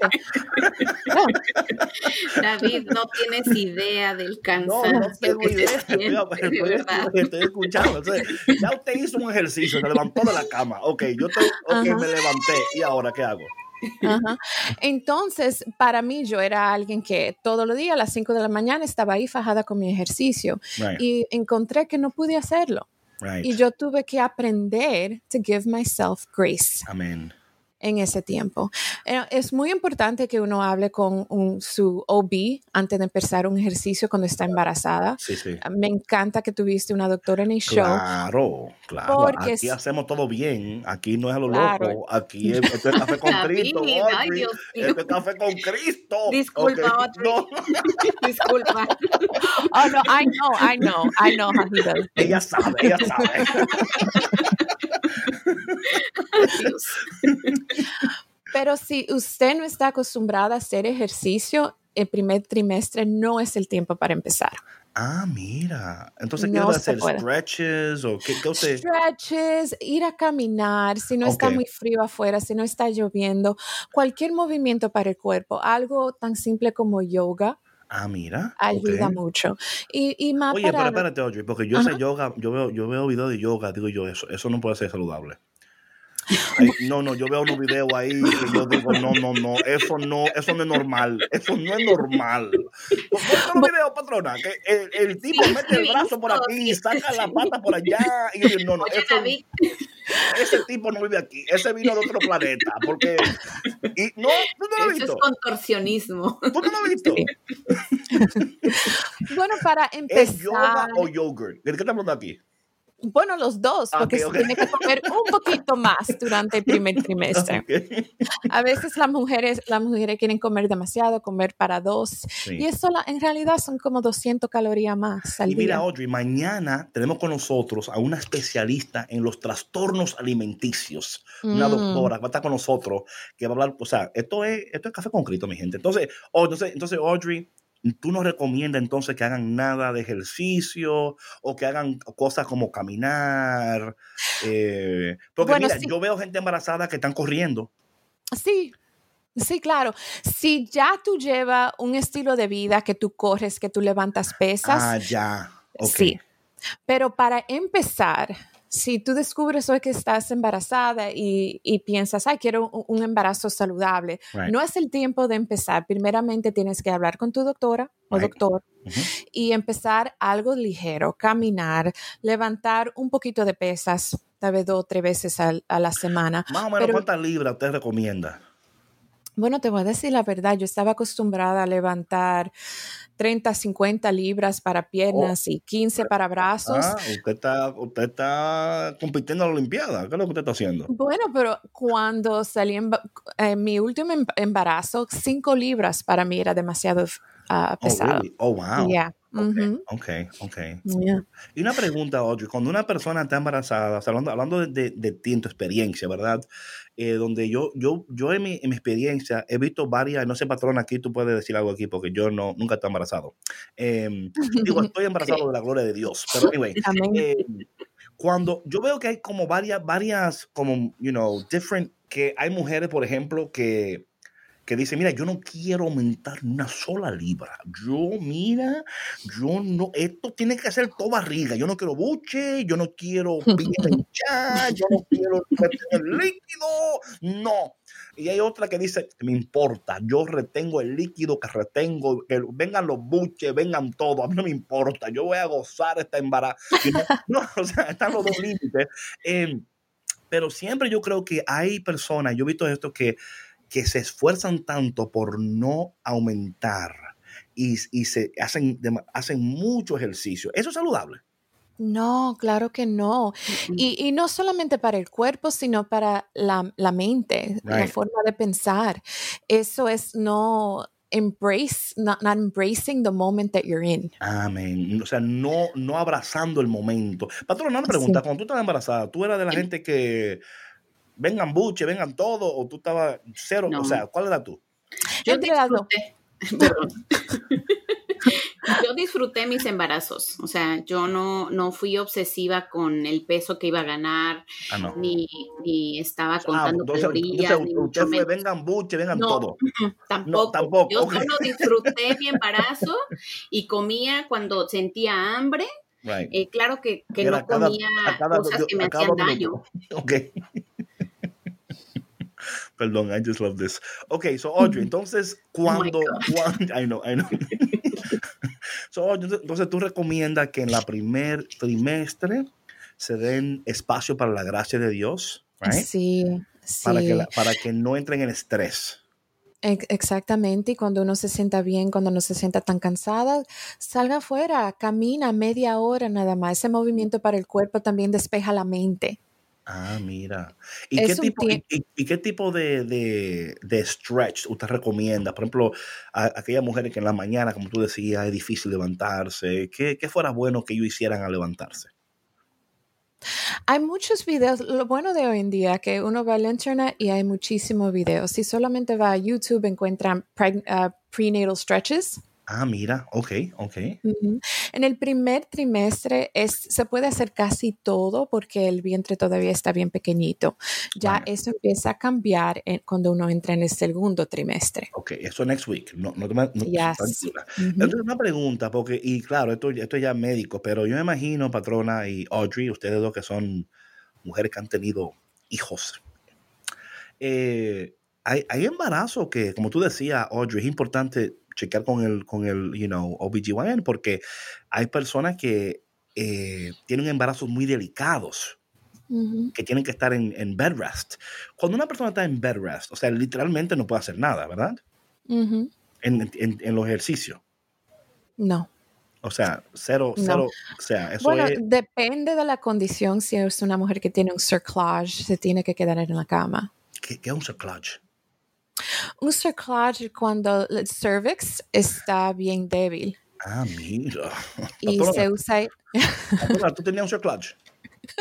No, [LAUGHS] David, no tienes idea del No, cansancio no tengo que idea. siente, Estoy, de verdad. estoy- estoy escuchando. O sea, ya usted hizo un ejercicio, se levantó de la cama. Ok, yo estoy, ok, Ajá. me levanté. ¿Y ahora qué hago? Ajá. [LAUGHS] Entonces, para mí, yo era alguien que todos los días a las 5 de la mañana estaba ahí fajada con mi ejercicio Right, y encontré que no pude hacerlo. right. Y yo tuve que aprender to give myself grace Amén. En ese tiempo. Eh, Es muy importante que uno hable con un- su OB antes de empezar un ejercicio cuando está embarazada. Sí, sí. Me encanta que tuviste una doctora en el show. Claro, claro. Porque aquí es- hacemos todo bien. Aquí no es a lo Claro. loco. Aquí es, esto es café con [LAUGHS] Cristo. ay. Dios mío. Esto es café con Cristo. Disculpa, Ok, Audrey. no, [LAUGHS] Disculpa. [LAUGHS] Oh, no, I know, I know, I know how he does. ella sabe, ella sabe. Dios. Pero si usted no está acostumbrada a hacer ejercicio, el primer trimestre no es el tiempo para empezar. Ah, mira. Entonces, ¿qué No debe se hacer? puede. ¿Stretches o qué, qué usted? Stretches, ir a caminar, si no está muy frío afuera, si no está lloviendo, cualquier movimiento para el cuerpo, algo tan simple como yoga Ah, mira. ayuda mucho. Y, y más Oye, pero espérate, Audrey, porque yo Ajá. sé yoga, yo veo, yo veo videos de yoga, digo yo, eso, eso no puede ser saludable. Ay, no, no, yo veo unos videos ahí que yo digo, no, no, no, eso no, eso no es normal, eso no es normal. ¿Por qué los videos, patrona? Que el, el tipo Sí, mete el brazo por visto, aquí, sí. saca la pata por allá, y yo digo, no, no, eso, ese tipo no vive aquí, ese vino de otro planeta, porque, y, no, tú no lo has eso es visto, contorsionismo. tú no lo has visto, [LAUGHS] Bueno, para ¿es yoga empezar, o yogurt? ¿De qué estamos hablando aquí? Bueno, los dos, Ah, porque ok, se tiene que comer un poquito más durante el primer trimestre. [LAUGHS] Ok. A veces las mujeres, las mujeres quieren comer demasiado, comer para dos. Sí. Y eso la- en realidad son como 200 calorías más al Y mira, día. Audrey, mañana tenemos con nosotros a una especialista en los trastornos alimenticios, una Mm. doctora que va a estar con nosotros, que va a hablar, o sea, esto es, esto es café con Cristo, mi gente. Entonces, oh, entonces, entonces, Audrey, tú nos recomiendas entonces que hagan nada de ejercicio o que hagan cosas como caminar. eh, porque Bueno, mira, sí. yo veo gente embarazada que están corriendo. Sí, sí, claro. Si ya tú llevas un estilo de vida que tú corres, que tú levantas pesas, Ah, ya. sí. Pero para empezar, si tú descubres hoy que estás embarazada y, y piensas, ay, quiero un, un embarazo saludable, Right. no es el tiempo de empezar. Primeramente tienes que hablar con tu doctora o Right. doctor y empezar algo ligero, caminar, levantar un poquito de pesas, tal vez dos o tres veces a la semana. Más o menos, Pero- ¿cuántas libras usted recomienda? Bueno, te voy a decir la verdad, yo estaba acostumbrada a levantar 30, 50 libras para piernas y 15 para brazos. Ah, usted está, usted está compitiendo en la Olimpiada. ¿Qué es lo que usted está haciendo? Bueno, pero cuando salí en, en mi último em- embarazo, 5 libras para mí era demasiado ah, Oh, pesado. really? Oh, wow. Yeah. Ok, ujú, ok, ok. yeah. Y una pregunta, Audrey. Cuando una persona está embarazada, o sea, hablando, hablando de, de, de ti, en tu experiencia, ¿verdad? Eh, donde yo, yo, yo en mi, en mi experiencia he visto varias, no sé, patrón, aquí tú puedes decir algo aquí porque yo no, nunca estoy embarazado. Eh, digo, [LAUGHS] estoy embarazado de la gloria de Dios. Pero anyway, eh, cuando yo veo que hay como varias, varias, como, you know, different, que hay mujeres, por ejemplo, que, que dicen, mira, yo no quiero aumentar una sola libra. Yo, mira, yo no, esto tiene que ser todo barriga. Yo no quiero buche, yo no quiero piña [LAUGHS] hinchada, yo no quiero retener líquido. No. Y hay otra que dice, me importa, yo retengo el líquido que retengo, que vengan los buches, vengan todo, a mí no me importa, yo voy a gozar esta embarazo. [LAUGHS] No, o sea, están los dos límites. Eh, pero siempre yo creo que hay personas, yo he visto esto, que, que se esfuerzan tanto por no aumentar y, y se hacen, hacen mucho ejercicio. ¿Eso es saludable? No, claro que no. Y, y no solamente para el cuerpo, sino para la, la mente, la forma de pensar. Eso es no, embrace, not, not embracing the moment that you're in. Amén. O sea, no, no abrazando el momento. Patrona, una pregunta. Cuando tú estabas embarazada, ¿tú eras de la gente que vengan buche, vengan todo, o tú estabas cero? O sea, ¿cuál era tú? Yo disfruté. [LAUGHS] Perdón. [LAUGHS] yo disfruté mis embarazos, o sea, yo no, no fui obsesiva con el peso que iba a ganar, ah, ni, ni, estaba ah, contando calorías. usted fue, vengan buche, vengan todo. Tampoco. No, tampoco. Yo solo disfruté mi embarazo y comía cuando sentía hambre. Eh, claro que, que no comía cosas que me hacían daño. [LAUGHS] Okay. [LAUGHS] Perdón, I just love this. Ok, so Audrey, entonces, oh cuando, I know, I know. So, entonces, tú recomiendas que en la primer trimestre se den espacio para la gracia de Dios, right? Sí, sí. Para que, para que no entren en estrés. Exactamente, y cuando uno se sienta bien, cuando no se sienta tan cansada, salga afuera, camina media hora nada más. Ese movimiento para el cuerpo también despeja la mente. Ah, mira. ¿Y qué, tipo, y, qué tipo de, de, stretch usted recomienda? Por ejemplo, a, aquellas mujeres que en la mañana, como tú decías, es difícil levantarse. ¿Qué, ¿Qué, fuera bueno que ellos hicieran al levantarse? Hay muchos videos. Lo bueno de hoy en día que uno va al internet y hay muchísimos videos. Si solamente va a YouTube, encuentran uh, prenatal stretches Ah, mira, ok, ok. En el primer trimestre es, se puede hacer casi todo porque el vientre todavía está bien pequeñito. Ya eso empieza a cambiar cuando uno entra en el segundo trimestre. Ok, eso next week. No, no, no, Una pregunta, porque, y claro, esto, esto ya médico, pero yo me imagino, patrona y Audrey, ustedes dos que son mujeres que han tenido hijos. Eh, hay, hay embarazo que, como tú decías, Audrey, es importante chequear con el, con el, you know, OBGYN, porque hay personas que eh, tienen embarazos muy delicados, que tienen que estar en, en, bed rest. Cuando una persona está en bed rest, o sea, literalmente no puede hacer nada, ¿verdad? en, en, los ejercicios. No. O sea, cero, cero, o sea, eso bueno, depende de la condición. Si es una mujer que tiene un cerclage, se tiene que quedar en la cama. ¿Qué, qué es un cerclage? Un cerclage cuando el cervix está bien débil. Ah, mira. Y se usa. ¿Tú tenías un cerclage?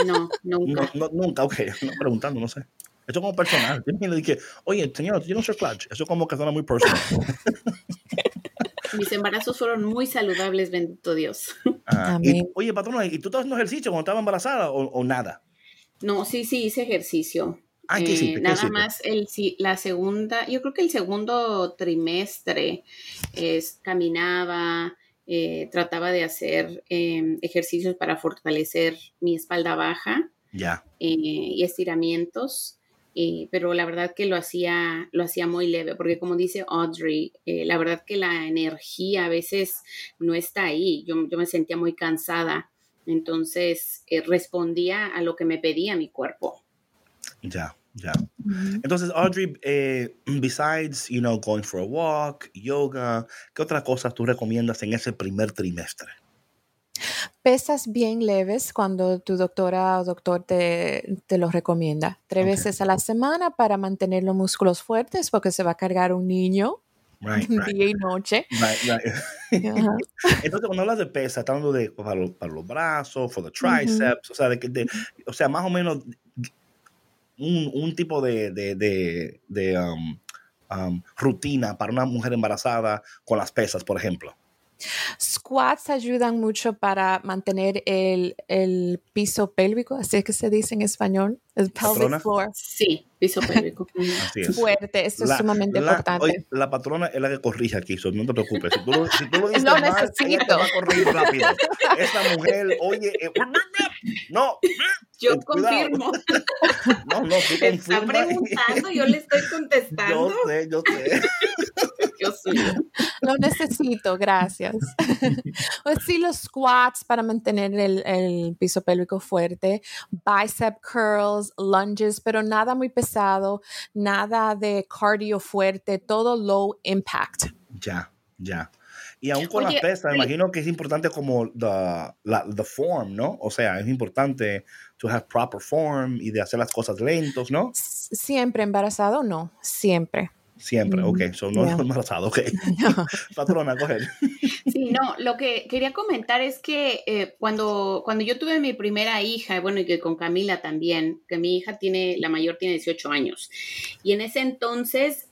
No, nunca. No, nunca, ok. No preguntando, no sé. Eso como personal. Yo le dije, oye, señor, ¿tú tienes un cerclage? Eso como que suena muy personal. [LAUGHS] Mis embarazos fueron muy saludables, bendito Dios. Ah, oye, patrona, ¿y tú estabas haciendo ejercicio cuando estaba embarazada o, o nada? No, sí, sí, hice ejercicio. Ah, eh, nada más el, la segunda, yo creo que el segundo trimestre es, caminaba, eh, trataba de hacer em, ejercicios para fortalecer mi espalda baja ya eh, y estiramientos. pero la verdad que lo hacía, lo hacía muy leve, porque como dice Audrey, la verdad que la energía a veces no está ahí. Yo, yo me sentía muy cansada, entonces respondía a lo que me pedía mi cuerpo. Ya, ya. Entonces, Audrey, eh, besides, you know, going for a walk, yoga, ¿qué otras cosas tú recomiendas en ese primer trimestre? Pesas bien leves cuando tu doctora o doctor te, te los recomienda. Tres veces a la semana para mantener los músculos fuertes porque se va a cargar un niño [LAUGHS] día y noche. [LAUGHS] Entonces, cuando hablas de pesa, estás hablando de para, los, brazos, for the triceps, o sea, de, o sea, más o menos un, un tipo de, de, de, de um, um, rutina para una mujer embarazada con las pesas, por ejemplo? Squats ayudan mucho para mantener el, el, piso pélvico, así es que se dice en español, el pelvic floor. Sí, piso [LAUGHS] pélvico. Fuerte, esto es sumamente importante. la patrona es la que corrige aquí, no te preocupes. Si tú lo, si tú lo [LAUGHS] dices lo mal, necesito. Va a corregir rápido. Esta mujer, oye, eh, [LAUGHS] no. Yo confirmo. No, no, tú Está preguntando, yo le estoy contestando. Yo sé, yo sé. Yo soy. Lo necesito, gracias. pues sí, los squats para mantener el, el piso pélvico fuerte, bicep curls, lunges, pero nada muy pesado, nada de cardio fuerte, todo low impact. Ya, ya. Y aún con las pesas, imagino que es importante como the, la, the form, ¿no? O sea, es importante to have proper form y de hacer las cosas lentos, ¿no? Siempre embarazado, no, siempre. Siempre, ok. Son no [LAUGHS] embarazados, ok. [LAUGHS] Patrona, coge. Sí, no, lo que quería comentar es que eh, cuando, cuando yo tuve mi primera hija, bueno, y que con Camila también, que mi hija tiene, la mayor tiene 18 años, y en ese entonces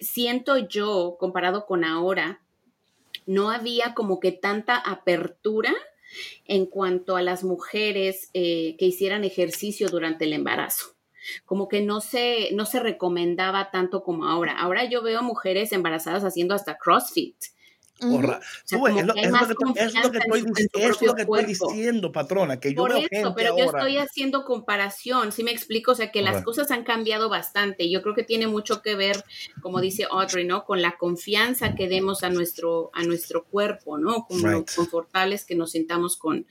siento yo, comparado con ahora, no había como que tanta apertura en cuanto a las mujeres eh, que hicieran ejercicio durante el embarazo. Como que no se, no se recomendaba tanto como ahora. Ahora yo veo mujeres embarazadas haciendo hasta CrossFit es, lo, que, estoy, diciendo, patrona, que yo Por veo eso, pero yo estoy haciendo comparación, si me explico? O sea, que las cosas han cambiado bastante. Yo creo que tiene mucho que ver, como dice Audrey, ¿no? Con la confianza que demos a nuestro, a nuestro cuerpo, ¿no? Como confortables que nos sintamos con,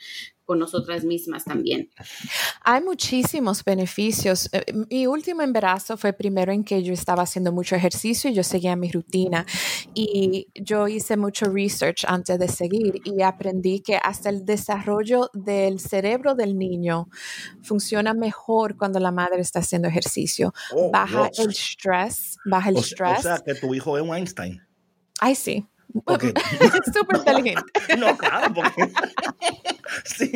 con nosotras mismas también. Hay muchísimos beneficios. Eh, mi último embarazo fue primero en que yo estaba haciendo mucho ejercicio y yo seguía mi rutina y yo hice mucho research antes de seguir y aprendí que hasta el desarrollo del cerebro del niño funciona mejor cuando la madre está haciendo ejercicio. Oh, baja el estrés, baja el estrés. O sea, que tu hijo es un Einstein. Ay, sí. Súper [LAUGHS] inteligente. No, claro, porque [LAUGHS] sí,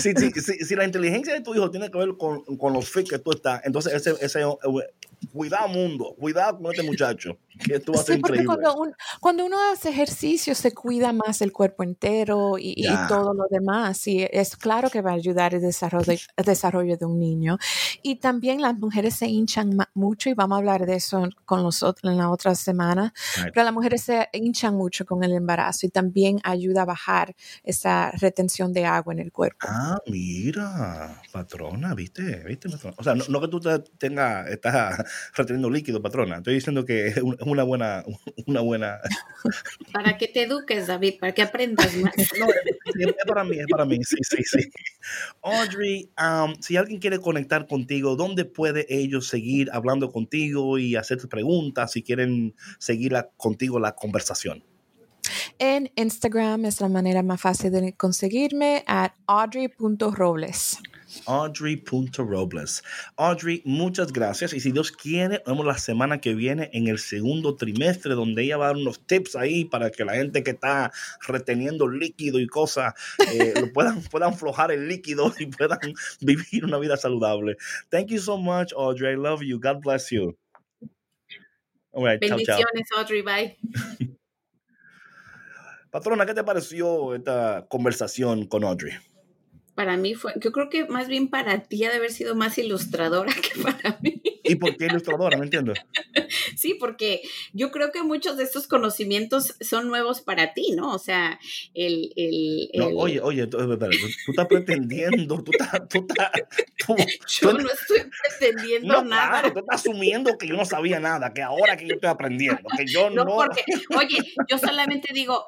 sí, sí, si la inteligencia de tu hijo tiene que ver con, con los fit que tú estás, entonces ese, ese cuidado mundo, cuidado con este muchacho, que tú haces increíble. Cuando, uno hace ejercicio se cuida más el cuerpo entero y, todo lo demás, y es claro que va a ayudar el desarrollo, el desarrollo de un niño. Y también las mujeres se hinchan mucho, y vamos a hablar de eso con los, en la otra semana, pero las mujeres se hinchan mucho con el embarazo y también ayuda a bajar esa retención de agua en el cuerpo. Ah, mira, patrona, ¿viste? ¿Viste, patrona? O sea, no, que tú tengas, estás [LAUGHS] reteniendo líquido, patrona. Estoy diciendo que es una buena, [LAUGHS] una buena. [LAUGHS] Para que te eduques, David, para que aprendas [LAUGHS] más. No, es, para mí, es para mí, sí, sí, sí. Audrey, um, si alguien quiere conectar contigo, ¿dónde puede ellos seguir hablando contigo y hacerte preguntas si quieren seguir contigo la conversación? En Instagram es la manera más fácil de conseguirme at audrey.robles. Audrey.robles. Audrey, muchas gracias. Y si Dios quiere, vemos la semana que viene en el segundo trimestre, donde ella va a dar unos tips ahí para que la gente que está reteniendo líquido y cosas eh, [LAUGHS] puedan, puedan flojar el líquido y puedan [LAUGHS] vivir una vida saludable. Thank you so much, Audrey. I love you. God bless you. Bendiciones, Audrey. Bye. [LAUGHS] Patrona, ¿qué te pareció esta conversación con Audrey? Para mí fue, yo creo que más bien para ti ha de haber sido más ilustradora [LAUGHS] que para mí. ¿Y por qué ilustradora? No entiendo. [LAUGHS] Sí, porque yo creo que muchos de estos conocimientos son nuevos para ti, ¿no? O sea, el... el, oye, oye, tú, estás pretendiendo, tú estás... Tú estás [LAUGHS] yo no estoy pretendiendo nada. Claro, tú estás asumiendo que yo no sabía nada, que ahora que yo estoy aprendiendo, que yo no... No, porque, oye, yo solamente digo,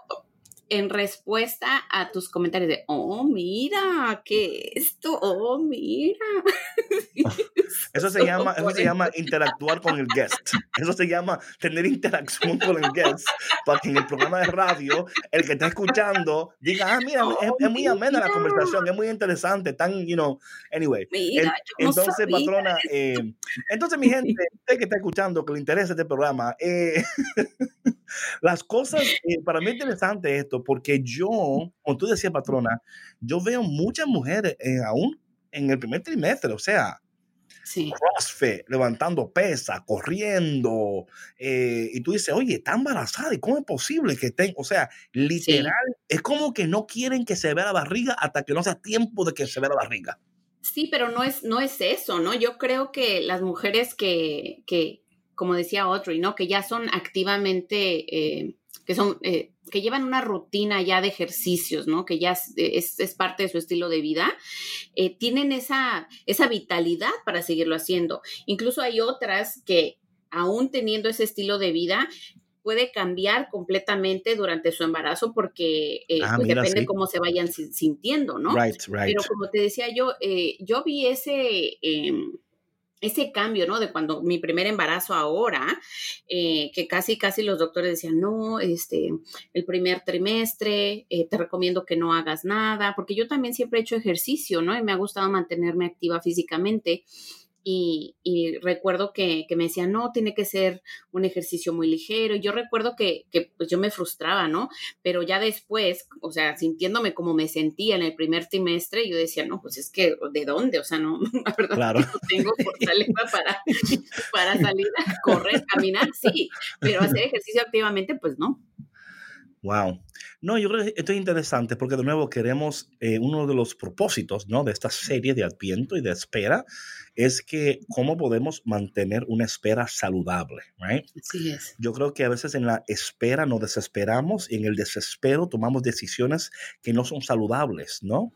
en respuesta a tus comentarios de, oh, mira, ¿qué esto? Oh, mira. [LAUGHS] Eso se llama, eso se llama interactuar con el guest. Eso se llama tener interacción con el guest para que en el programa de radio el que está escuchando diga, ah, mira, es, muy amena la conversación, es muy interesante, tan, you know, anyway. entonces, patrona, eh, entonces mi gente, usted que está escuchando, que le interesa este programa, eh, [LAUGHS] las cosas, eh, para mí es interesante esto, porque yo, como tú decías, patrona, yo veo muchas mujeres aún en el primer trimestre, o sea, CrossFit, levantando pesas, corriendo, eh, y tú dices, oye, está embarazada, ¿y cómo es posible que estén? O sea, literal, es como que no quieren que se vea la barriga hasta que no sea tiempo de que se vea la barriga. Sí, pero no es, no es eso, ¿no? Yo creo que las mujeres que, que como decía Audrey, ¿no? Que ya son activamente, eh, que son, eh, que llevan una rutina ya de ejercicios, ¿no? Que ya es, es, parte de su estilo de vida, eh, tienen esa, esa vitalidad para seguirlo haciendo. Incluso hay otras que, aún teniendo ese estilo de vida, puede cambiar completamente durante su embarazo porque ah, pues, depende cómo se vayan sintiendo, ¿no? Right, right. Pero como te decía yo, yo vi ese em, ese cambio, ¿no? De cuando mi primer embarazo ahora, eh, que casi, casi los doctores decían, no, este, el primer trimestre, eh, te recomiendo que no hagas nada, porque yo también siempre he hecho ejercicio, ¿no? Y me ha gustado mantenerme activa físicamente. Y, y recuerdo que, que, me decían, no, tiene que ser un ejercicio muy ligero. Y yo recuerdo que, que, pues yo me frustraba, ¿no? Pero ya después, o sea, sintiéndome como me sentía en el primer trimestre, yo decía, no, pues es que, ¿de dónde? O sea, no, [LAUGHS] la verdad claro. no tengo fortaleza para, para salir a correr, caminar, sí, pero hacer ejercicio activamente, pues no. Wow. No, yo creo que esto es interesante porque de nuevo queremos, eh, uno de los propósitos ¿no? de esta serie de Adviento y de espera es que cómo podemos mantener una espera saludable, right? Así es. Yo creo que a veces en la espera nos desesperamos y en el desespero tomamos decisiones que no son saludables, ¿no?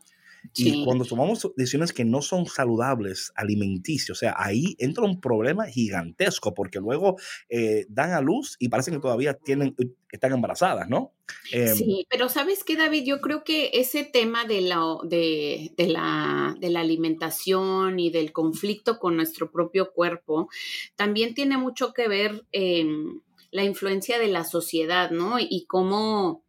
Y cuando tomamos decisiones que no son saludables, alimenticios, o sea, ahí entra un problema gigantesco porque luego eh, dan a luz y parece que todavía tienen, eh, están embarazadas, ¿no? Em, sí, pero sabes qué, David, yo creo que ese tema de la, de, de, la, de la alimentación y del conflicto con nuestro propio cuerpo también tiene mucho que ver eh, la influencia de la sociedad, ¿no? Y cómo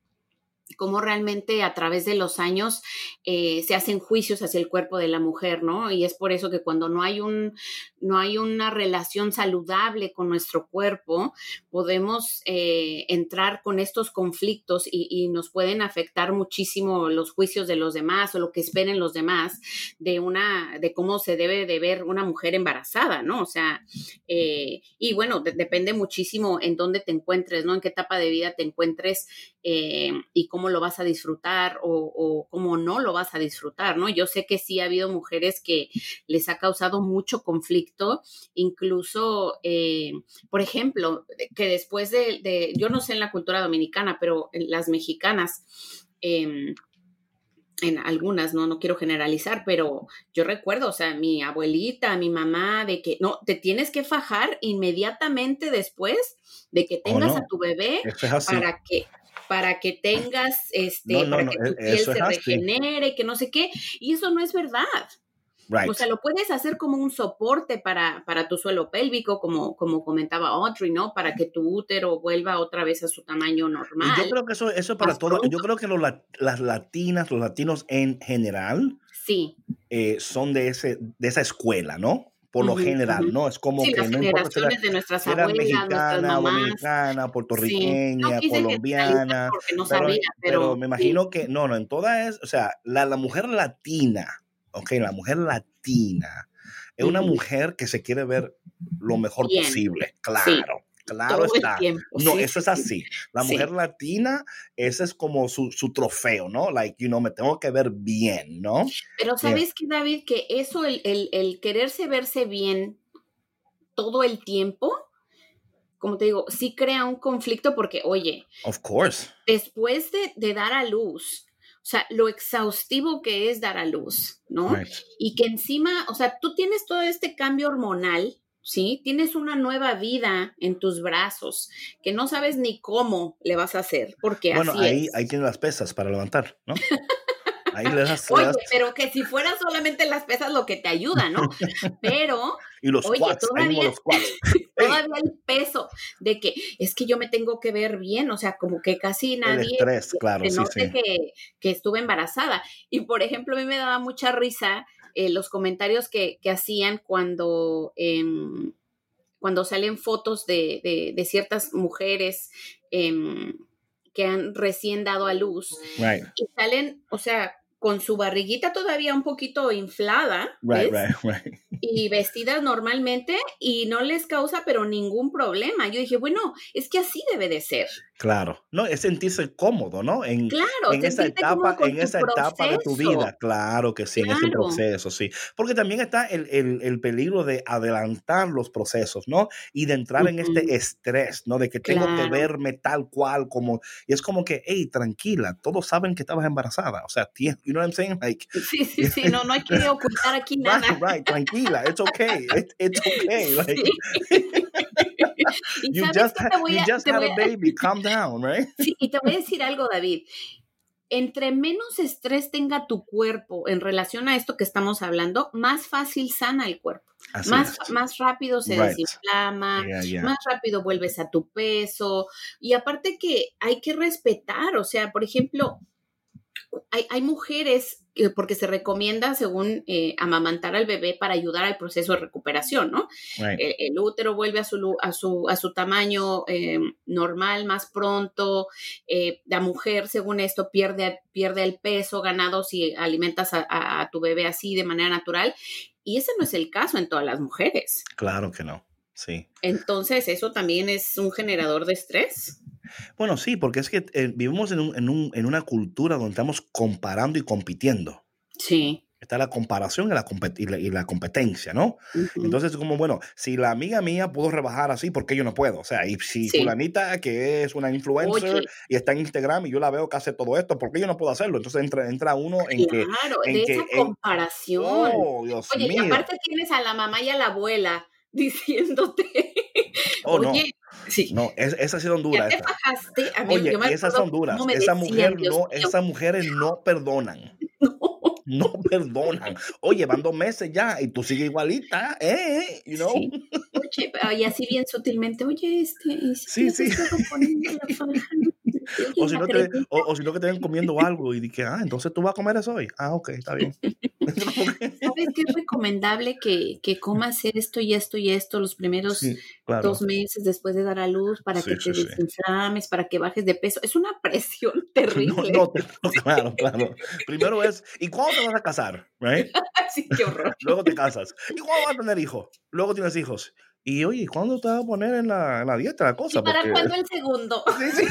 cómo realmente a través de los años eh, se hacen juicios hacia el cuerpo de la mujer, ¿no? Y es por eso que cuando no hay un, no hay una relación saludable con nuestro cuerpo, podemos eh, entrar con estos conflictos y, y, nos pueden afectar muchísimo los juicios de los demás o lo que esperen los demás de una, de cómo se debe de ver una mujer embarazada, ¿no? O sea, eh, y bueno, de, depende muchísimo en dónde te encuentres, ¿no? En qué etapa de vida te encuentres y cómo lo vas a disfrutar o, o, cómo no lo vas a disfrutar, ¿no? Yo sé que sí ha habido mujeres que les ha causado mucho conflicto, incluso, eh, por ejemplo, que después de, de, yo no sé en la cultura dominicana, pero en las mexicanas, eh, en algunas, no, no quiero generalizar, pero yo recuerdo, o sea, mi abuelita, mi mamá, de que no, te tienes que fajar inmediatamente después de que tengas no. a tu bebé para que para que tengas, este, no, no, para que tu piel se regenere, que no sé qué, y eso no es verdad. Right. O sea, lo puedes hacer como un soporte para, para tu suelo pélvico, como, como comentaba Audrey, ¿no? Para que tu útero vuelva otra vez a su tamaño normal. Y yo creo que eso, eso para todo, yo creo que los, las latinas, los latinos en general, sí. Eh, son de, ese, de esa escuela, ¿no? Por lo uh -huh, general, uh -huh. ¿no? Es como sí, que las no importa de nuestras era abuelas, mexicana, dominicana, puertorriqueña, sí. no colombiana. No pero, sabía, pero, pero, me imagino sí. que, no, no, en todas es, o sea, la, la mujer latina, ok, la mujer latina es una mujer que se quiere ver lo mejor Bien. posible, claro. Claro Todo está. tiempo, no, sí, eso es sí, así. La mujer latina, ese es como su, su, trofeo, ¿no? Like, you know, me tengo que ver bien, ¿no? Pero sabes que, David, que eso, el, el, el quererse verse bien todo el tiempo, como te digo, sí crea un conflicto porque, oye, of course. Después de, de dar a luz, o sea, lo exhaustivo que es dar a luz, ¿no? Right. Y que encima, o sea, tú tienes todo este cambio hormonal, ¿sí? Tienes una nueva vida en tus brazos que no sabes ni cómo le vas a hacer, porque bueno, así ahí, es. ahí tienes las pesas para levantar, ¿no? [LAUGHS] Ahí le das, oye, le das... pero que si fueran solamente las pesas lo que te ayuda, ¿no? [LAUGHS] Pero, y los oye, todavía, los squats. [LAUGHS] todavía el peso de que es que yo me tengo que ver bien, o sea, como que casi nadie el estrés, claro, se sí, note sí. Que, que estuve embarazada. Y por ejemplo, a mí me daba mucha risa eh, los comentarios que, que hacían cuando, eh, cuando salen fotos de, de, de ciertas mujeres eh, que han recién dado a luz right. y salen, o sea, con su barriguita todavía un poquito inflada, right, ¿ves? right, [LAUGHS] right. Y vestidas normalmente y no les causa pero ningún problema. Yo dije, bueno, es que así debe de ser. Claro, no, es sentirse cómodo, ¿no? En, claro, en esa etapa, en esa etapa de tu vida, claro que sí, claro. en ese proceso, sí. Porque también está el, el, el, peligro de adelantar los procesos, ¿no? Y de entrar uh -huh. en este estrés, ¿no? De que tengo claro. que verme tal cual como, y es como que, hey, tranquila, todos saben que estabas embarazada, o sea, you know what I'm saying? Like, sí, sí, [LAUGHS] sí, no, no hay que [LAUGHS] ocultar aquí nada. Right, right, tranquila, it's okay, it, it's okay. [LAUGHS] Like, sí. [LAUGHS] you just, a, you just had a, a baby, calm down, right? [LAUGHS] Sí, y te voy a [LAUGHS] decir algo, David. Entre menos estrés tenga tu cuerpo en relación a esto que estamos hablando, más fácil sana el cuerpo. Así más, es. más rápido se right. desinflama, yeah, yeah. más rápido vuelves a tu peso. Y aparte que hay que respetar, o sea, por ejemplo, hay, hay mujeres porque se recomienda, según eh, amamantar al bebé para ayudar al proceso de recuperación, ¿no? El, útero vuelve a su, a su, a su tamaño eh, normal más pronto. Eh, la mujer, según esto, pierde, pierde el peso ganado si alimentas a, tu bebé así de manera natural. Y ese no es el caso en todas las mujeres. Claro que no, sí. Entonces, eso también es un generador de estrés. Bueno, sí, porque es que eh, vivimos en, un, en, un, en, una cultura donde estamos comparando y compitiendo. Sí. Está la comparación y la, y la, competencia, ¿no? Entonces, como, bueno, si la amiga mía pudo rebajar así, ¿por qué yo no puedo? O sea, y si fulanita que es una influencer y está en Instagram y yo la veo que hace todo esto, ¿por qué yo no puedo hacerlo? Entonces entra, entra uno en que... Claro, de esa comparación. Oh, Dios Oye, y aparte tienes a la mamá y a la abuela [LAUGHS] diciéndote, [LAUGHS] oh, oye, Sí. No, es, esas sí son duras. Oye, esas son duras. Esa mujer no, esas mujeres no [LAUGHS] perdonan. No. perdonan. Oye, van dos meses ya y tú sigues igualita, ¿eh? You know? Oye, y así bien sutilmente, oye, este. Sí, sí. [LAUGHS] [LAUGHS] o, si no te, o, si no que te ven comiendo algo y dije, ah, entonces tú vas a comer eso hoy. Ah, ok, está bien. [LAUGHS] ¿Sabes qué es recomendable que, que comas esto y esto y esto los primeros dos meses después de dar a luz para que te desinflames, para que bajes de peso? Es una [LAUGHS] presión terrible. No, no, claro, claro. Primero es, ¿y cuándo te vas a casar? Right? sí, qué horror. Luego te casas. ¿Y cuándo vas a tener hijos? Luego tienes hijos. Y oye, ¿cuándo te vas a poner en la, en la dieta la cosa? ¿Y para cuándo el segundo? Sí, sí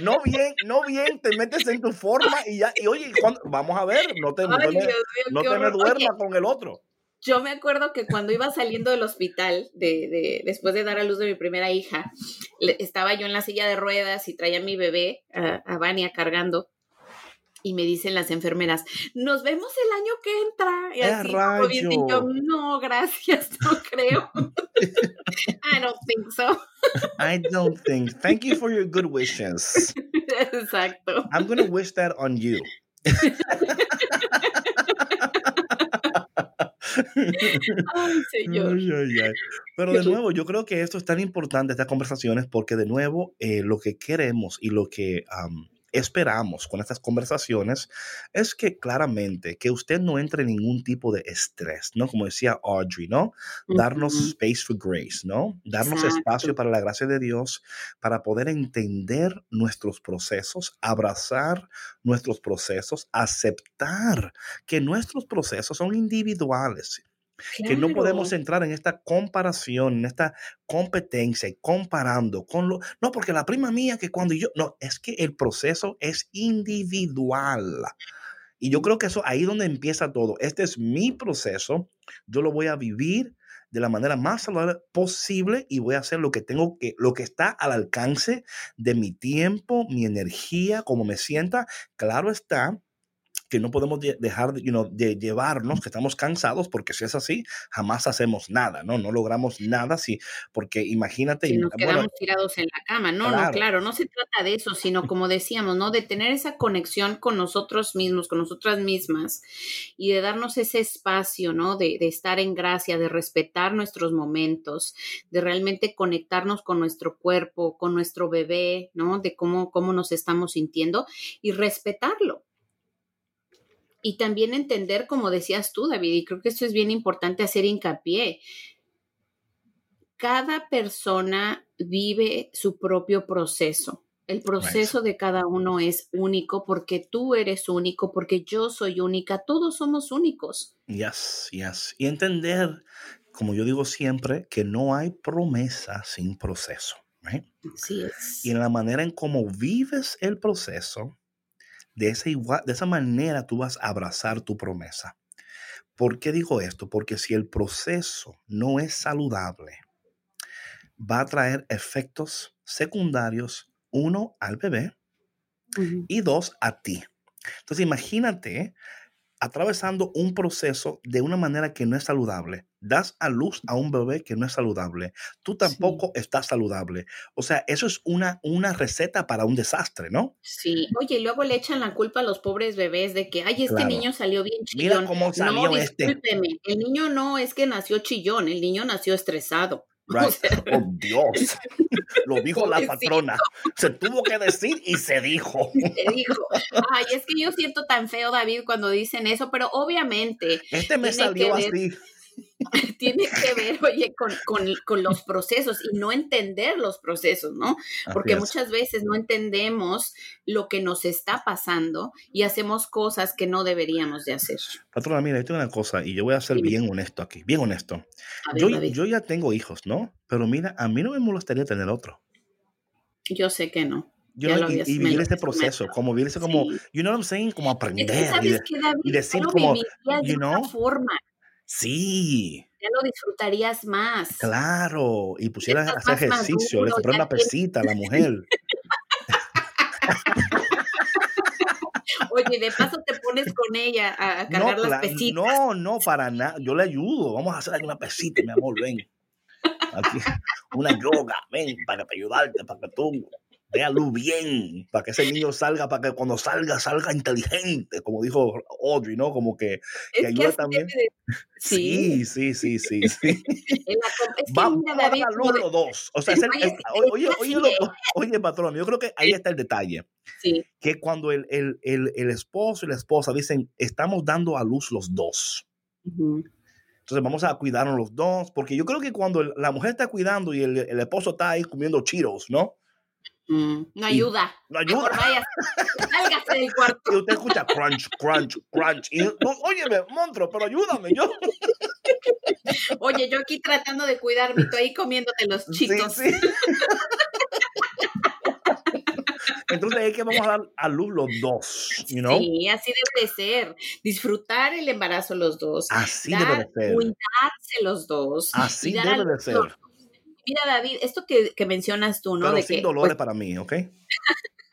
no bien, no bien, te metes en tu forma y ya, y oye, vamos a ver, no te, no, me duermas con el otro. Yo me acuerdo que cuando iba saliendo del hospital, de, de, después de dar a luz de mi primera hija, estaba yo en la silla de ruedas y traía a mi bebé, a, a Vania, cargando y me dicen las enfermeras, nos vemos el año que entra. Y así, y yo, no, gracias, [LAUGHS] no creo. [LAUGHS] I don't think so. I don't think. Thank you for your good wishes. [LAUGHS] Exacto. I'm going to wish that on you. Ay, señor. Pero de nuevo, yo creo que esto es tan importante, estas conversaciones, porque de nuevo, eh, lo que queremos y lo que esperamos con estas conversaciones es que claramente que usted no entre en ningún tipo de estrés, ¿no? Como decía Audrey, ¿no? Darnos space for grace, ¿no? Darnos espacio para la gracia de Dios, para poder entender nuestros procesos, abrazar nuestros procesos, aceptar que nuestros procesos son individuales que no podemos entrar en esta comparación, en esta competencia y comparando con lo... No, porque la prima mía que cuando yo... No, es que el proceso es individual. Y yo creo que eso ahí donde empieza todo. Este es mi proceso. Yo lo voy a vivir de la manera más saludable posible y voy a hacer lo que tengo que, lo que está al alcance de mi tiempo, mi energía, como me sienta. Claro está que no podemos dejar de llevarnos, que estamos cansados, porque si es así, jamás hacemos nada, ¿no? No logramos nada, si, porque imagínate. Si nos quedamos tirados en la cama, no, no, claro, no se trata de eso, sino como decíamos, ¿no? De tener esa conexión con nosotros mismos, con nosotras mismas, y de darnos ese espacio, ¿no? De, de estar en gracia, de respetar nuestros momentos, de realmente conectarnos con nuestro cuerpo, con nuestro bebé, ¿no? De cómo, cómo nos estamos sintiendo y respetarlo y también entender, como decías tú, David, y creo que esto es bien importante hacer hincapié, cada persona vive su propio proceso. El proceso de cada uno es único porque tú eres único, porque yo soy única, todos somos únicos. Yes, yes. Y entender, como yo digo siempre, que no hay promesa sin proceso. Así es. Y en la manera en cómo vives el proceso, de esa, igual, de esa manera tú vas a abrazar tu promesa. ¿Por qué digo esto? Porque si el proceso no es saludable, va a traer efectos secundarios, uno al bebé y dos a ti. Entonces imagínate atravesando un proceso de una manera que no es saludable. Das a luz a un bebé que no es saludable. Tú tampoco estás saludable. O sea, eso es una, una receta para un desastre, ¿no? Sí. Oye, y luego le echan la culpa a los pobres bebés de que, ay, este niño salió bien chillón. Mira cómo salió no, este. El niño no es que nació chillón, el niño nació estresado. [LAUGHS] Right. oh, Dios. Lo [LAUGHS] dijo la patrona. Se tuvo que decir y se dijo. Se dijo. Ay, es que yo siento tan feo, David, cuando dicen eso, pero obviamente. Este me salió así. [LAUGHS] tiene que ver, oye, con, con, con, los procesos y no entender los procesos, ¿no? Porque muchas veces no entendemos lo que nos está pasando y hacemos cosas que no deberíamos de hacer. Patrona, mira, yo tengo una cosa y yo voy a ser bien honesto aquí, bien honesto. yo, yo ya tengo hijos, ¿no? Pero mira, a mí no me molestaría tener otro. Yo sé que no. Yo, y, y, vivir este proceso, como vivir ese como, you know what I'm saying, como aprender es que, David, y, decir como, you know, forma. Sí. Ya lo disfrutarías más. Claro, y pusieras a hacer ejercicio, le comprar una [LAUGHS] pesita a la mujer. Oye, de paso te pones con ella a cargar las pesitas. No, no, para nada. Yo le ayudo. Vamos a hacer aquí una pesita, mi amor, ven. Aquí, una yoga, ven, para ayudarte, para que tú véalo bien, para que ese niño salga, para que cuando salga, salga inteligente, como dijo Audrey, ¿no? Como que, que ayuda también. Sí, sí, sí, sí, [LAUGHS] sí. Vamos a dar luz los dos. O sea, oye, oye, oye, patrón, yo creo que ahí está el detalle. Sí. Que cuando el, el, el, el, esposo y la esposa dicen, estamos dando a luz los dos. Entonces vamos a cuidarnos los dos, porque yo creo que cuando la mujer está cuidando y el, el esposo está ahí comiendo chiros, ¿no? Mm, no ayuda. no ayuda. Vaya, sálgase del cuarto. Y usted escucha crunch, crunch, crunch. Y, óyeme, monstruo, pero ayúdame, yo. Oye, yo aquí tratando de cuidarme, tú ahí comiéndote los chitos. Sí, sí. Entonces es que vamos a dar a luz los dos, you know? Sí, así debe de ser. Disfrutar el embarazo los dos. Así debe de ser. Cuidarse los dos. Así debe de ser. Mira, David, esto que, que mencionas tú, ¿no? Pero de sin que, dolores pues, para mí, ¿ok?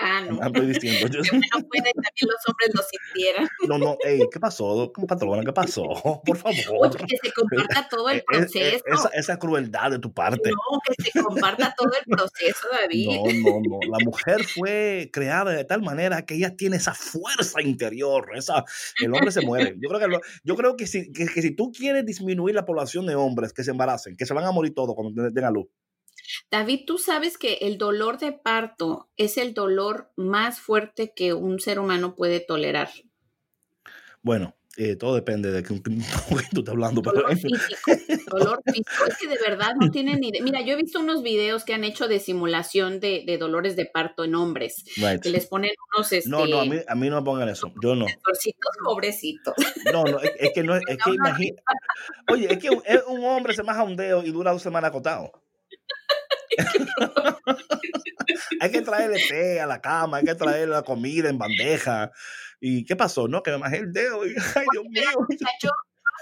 Ah, no. Estoy diciendo. [LAUGHS] Yo... no puede, también los hombres lo sintieran. [LAUGHS] No, no, ey, ¿qué pasó? ¿Cómo patrona? ¿Qué pasó? [LAUGHS] Por favor. Oye, que se comparta todo el proceso. Esa, esa, crueldad de tu parte. No, que se comparta todo el proceso, David. No, no, no. La mujer fue creada de tal manera que ella tiene esa fuerza interior. Esa, el hombre se muere. Yo creo que, lo, yo creo que, si, que, que si tú quieres disminuir la población de hombres que se embaracen, que se van a morir todos cuando tengan luz, David, tú sabes que el dolor de parto es el dolor más fuerte que un ser humano puede tolerar. Bueno, eh, todo depende de qué [LAUGHS] tú estás hablando. Dolor físico, dolor físico. Es que de verdad no tienen ni idea. Mira, yo he visto unos videos que han hecho de simulación de, de dolores de parto en hombres. Right. Que les ponen unos. Este, no, no, a mí, a mí no me pongan eso. Yo no. pobrecitos. No, no, es, es que no. Es [LAUGHS] que imagina. Oye, es que un, un hombre se maja un dedo y dura dos semanas acotado. [LAUGHS] hay que traerle té a la cama, hay que traerle la comida en bandeja. ¿Y qué pasó? No, que me majé el dedo. Y, [LAUGHS] ay, Dios mío. Yo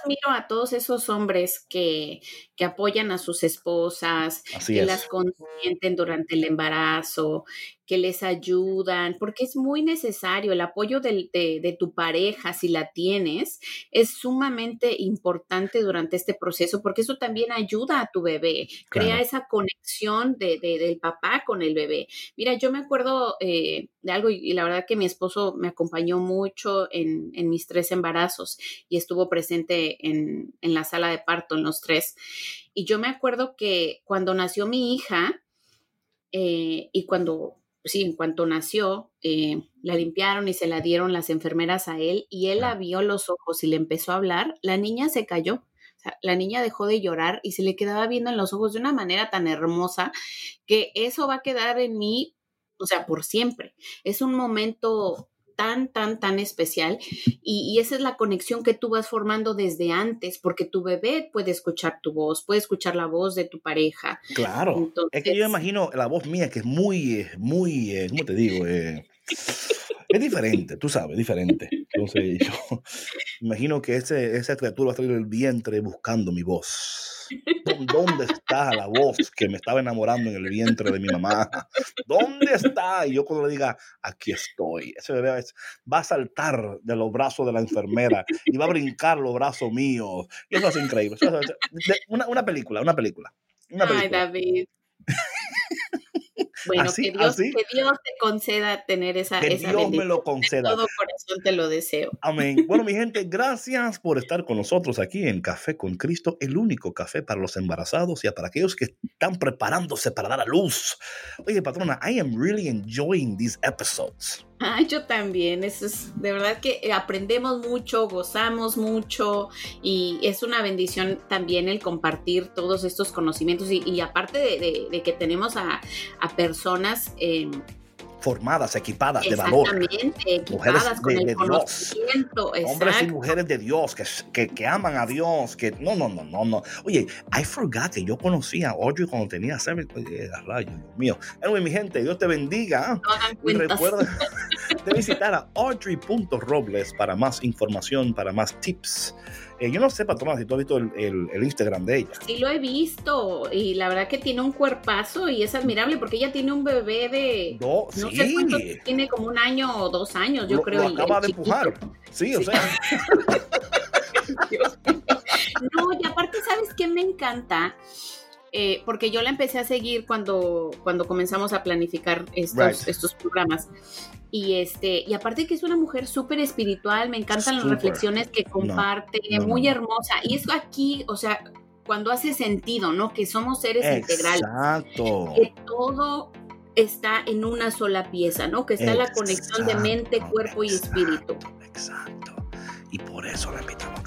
admiro a todos esos hombres que, que apoyan a sus esposas, Así que es. las consienten durante el embarazo, que les ayudan, porque es muy necesario el apoyo de, de, de, tu pareja, si la tienes, es sumamente importante durante este proceso, porque eso también ayuda a tu bebé, crea esa conexión de, de- del papá con el bebé. Mira, yo me acuerdo eh, de algo y, y la verdad que mi esposo me acompañó mucho en, en mis tres embarazos y estuvo presente en, en la sala de parto en los tres. Y yo me acuerdo que cuando nació mi hija, eh, y cuando, sí, en cuanto nació, eh, la limpiaron y se la dieron las enfermeras a él y él la vio los ojos y le empezó a hablar, la niña se cayó. O sea, la niña dejó de llorar y se le quedaba viendo en los ojos de una manera tan hermosa que eso va a quedar en mí, o sea, por siempre. Es un momento tan, tan, tan especial y, y, esa es la conexión que tú vas formando desde antes, porque tu bebé puede escuchar tu voz, puede escuchar la voz de tu pareja. Claro. Entonces, es que yo imagino la voz mía que es muy, eh, muy, eh, ¿cómo te digo? Eh, es diferente, tú sabes, diferente. Entonces yo [LAUGHS] imagino que ese, esa criatura va a salir del vientre buscando mi voz. ¿Dónde está la voz que me estaba enamorando en el vientre de mi mamá? ¿Dónde está? Y yo cuando le diga, aquí estoy, ese bebé va a saltar de los brazos de la enfermera y va a brincar los brazos míos. Y eso es increíble. Una, una película, una película. Una Ay, película. David. Bueno, que, Dios, que, Dios, te conceda tener esa, que Dios me lo conceda. De todo corazón te lo deseo. Amén. Bueno, mi gente, gracias por estar con nosotros aquí en Café con Cristo, el único café para los embarazados y para aquellos que están preparándose para dar a luz. Oye, patrona, I am really enjoying these episodes. [LAUGHS] Yo también. Es de verdad que aprendemos mucho, gozamos mucho y es una bendición también el compartir todos estos conocimientos y, aparte de, que tenemos a, personas eh, formadas, equipadas de valor. Equipadas con el Dios. Hombres y mujeres de Dios que, que, aman a Dios. Que no, no, no, no, no. Oye, I forgot que yo conocía a Audrey cuando tenía seven. Oye, rayos, Dios mío. Anyway, mi gente, Dios te bendiga. No y recuerda [LAUGHS] visitar a audrey.robles para más información, para más tips. Eh, yo no sé, patrona, si tú has visto el, el, Instagram de ella. Sí, lo he visto. Y la verdad que tiene un cuerpazo y es admirable porque ella tiene un bebé de. No, no sé cuánto tiene, como un año o dos años, yo creo. Lo acaba de empujar. Sí, o sea. [LAUGHS] no, y aparte, ¿sabes qué me encanta? Eh, porque yo la empecé a seguir cuando, cuando comenzamos a planificar estos, estos programas. Y, este, y aparte que es una mujer súper espiritual, me encantan las reflexiones que comparte, muy hermosa. Y eso aquí, o sea, cuando hace sentido, ¿no? Que somos seres integrales. Exacto. Que todo está en una sola pieza, ¿no? Que está la conexión de mente, cuerpo y espíritu. Exacto. Y por eso la invitamos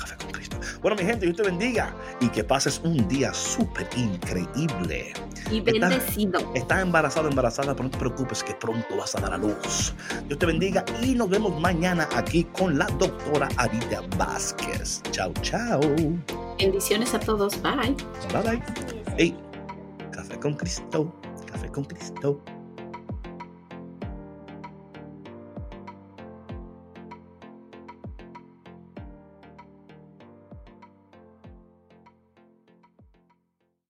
Bueno, mi gente, Dios te bendiga y que pases un día súper increíble. Y bendecido. Estás, embarazado, embarazada, pero no te preocupes que pronto vas a dar a luz. Dios te bendiga y nos vemos mañana aquí con la doctora Arita Vázquez. Chao, chao. Bendiciones a todos. Bye. Bye, bye. Hey, café con Cristo. Café con Cristo.